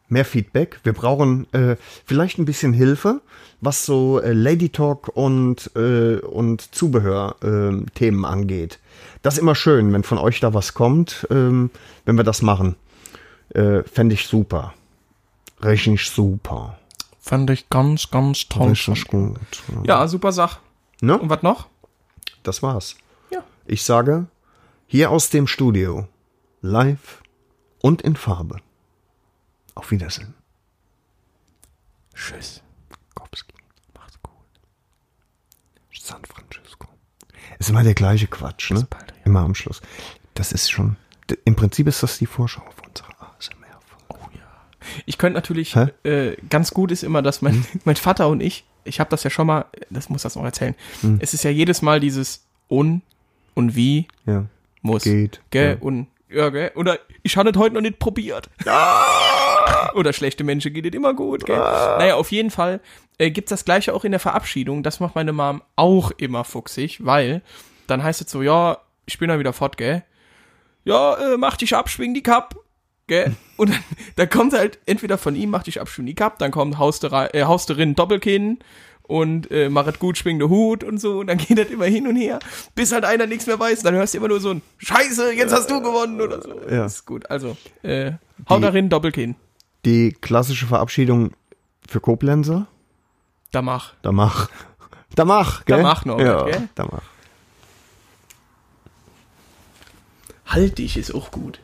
Speaker 2: mehr Feedback. Wir brauchen äh, vielleicht ein bisschen Hilfe, was so äh, Lady Talk und, äh, und Zubehör-Themen äh, Themen angeht. Das ist immer schön, wenn von euch da was kommt, ähm, wenn wir das machen. Äh, Fände ich super. Richtig super.
Speaker 3: Fand ich ganz, ganz toll.
Speaker 2: Richtig gut.
Speaker 3: Ja, super Sach.
Speaker 2: Ne?
Speaker 3: Und was noch?
Speaker 2: Das war's.
Speaker 3: Ja.
Speaker 2: Ich sage, hier aus dem Studio, live und in Farbe. Auf Wiedersehen.
Speaker 3: Tschüss.
Speaker 2: Kopski. Macht's gut. San Francisco. Ist immer der gleiche Quatsch, ne?
Speaker 3: bald, ja.
Speaker 2: Immer am Schluss. Das ist schon, im Prinzip ist das die Vorschau auf unsere.
Speaker 3: Ich könnte natürlich, äh, ganz gut ist immer, dass mein, <laughs> mein Vater und ich, ich habe das ja schon mal, das muss das noch erzählen.
Speaker 2: Hm.
Speaker 3: Es ist ja jedes Mal dieses un und wie
Speaker 2: Ja.
Speaker 3: muss.
Speaker 2: Geht,
Speaker 3: Gell?
Speaker 2: ja.
Speaker 3: Und, ja, gell? Oder ich habe das heute noch nicht probiert. <laughs> Oder schlechte Menschen geht es immer gut, gell? Naja, auf jeden Fall äh, gibt's das gleiche auch in der Verabschiedung. Das macht meine Mom auch immer fuchsig, weil dann heißt es so, ja, ich bin dann wieder fort, gell? ja, äh, mach dich ab, schwing die Cup. Gell? Und dann, dann kommt halt entweder von ihm, mach dich ab, Cup, dann kommt Hausterei, äh, Hausterin Doppelkinn und äh, machet gut, schwing der Hut und so. Und dann <laughs> geht das immer hin und her, bis halt einer nichts mehr weiß. Dann hörst du immer nur so ein Scheiße, jetzt hast du gewonnen oder so.
Speaker 2: Ja.
Speaker 3: Ist gut. Also, äh, Hauterin Doppelkinn.
Speaker 2: Die klassische Verabschiedung für Koblenzer.
Speaker 3: Da mach.
Speaker 2: Da mach. <laughs> Da mach, gell?
Speaker 3: mach, Norbert,
Speaker 2: ja,
Speaker 3: gell?
Speaker 2: Da mach.
Speaker 3: Halt dich ist auch gut.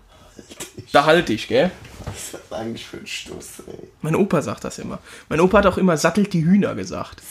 Speaker 3: Da halt dich, gell?
Speaker 2: Was ist das eigentlich für ein Stuss, ey?
Speaker 3: Mein Opa sagt das immer. Mein Opa hat auch immer sattelt die Hühner gesagt.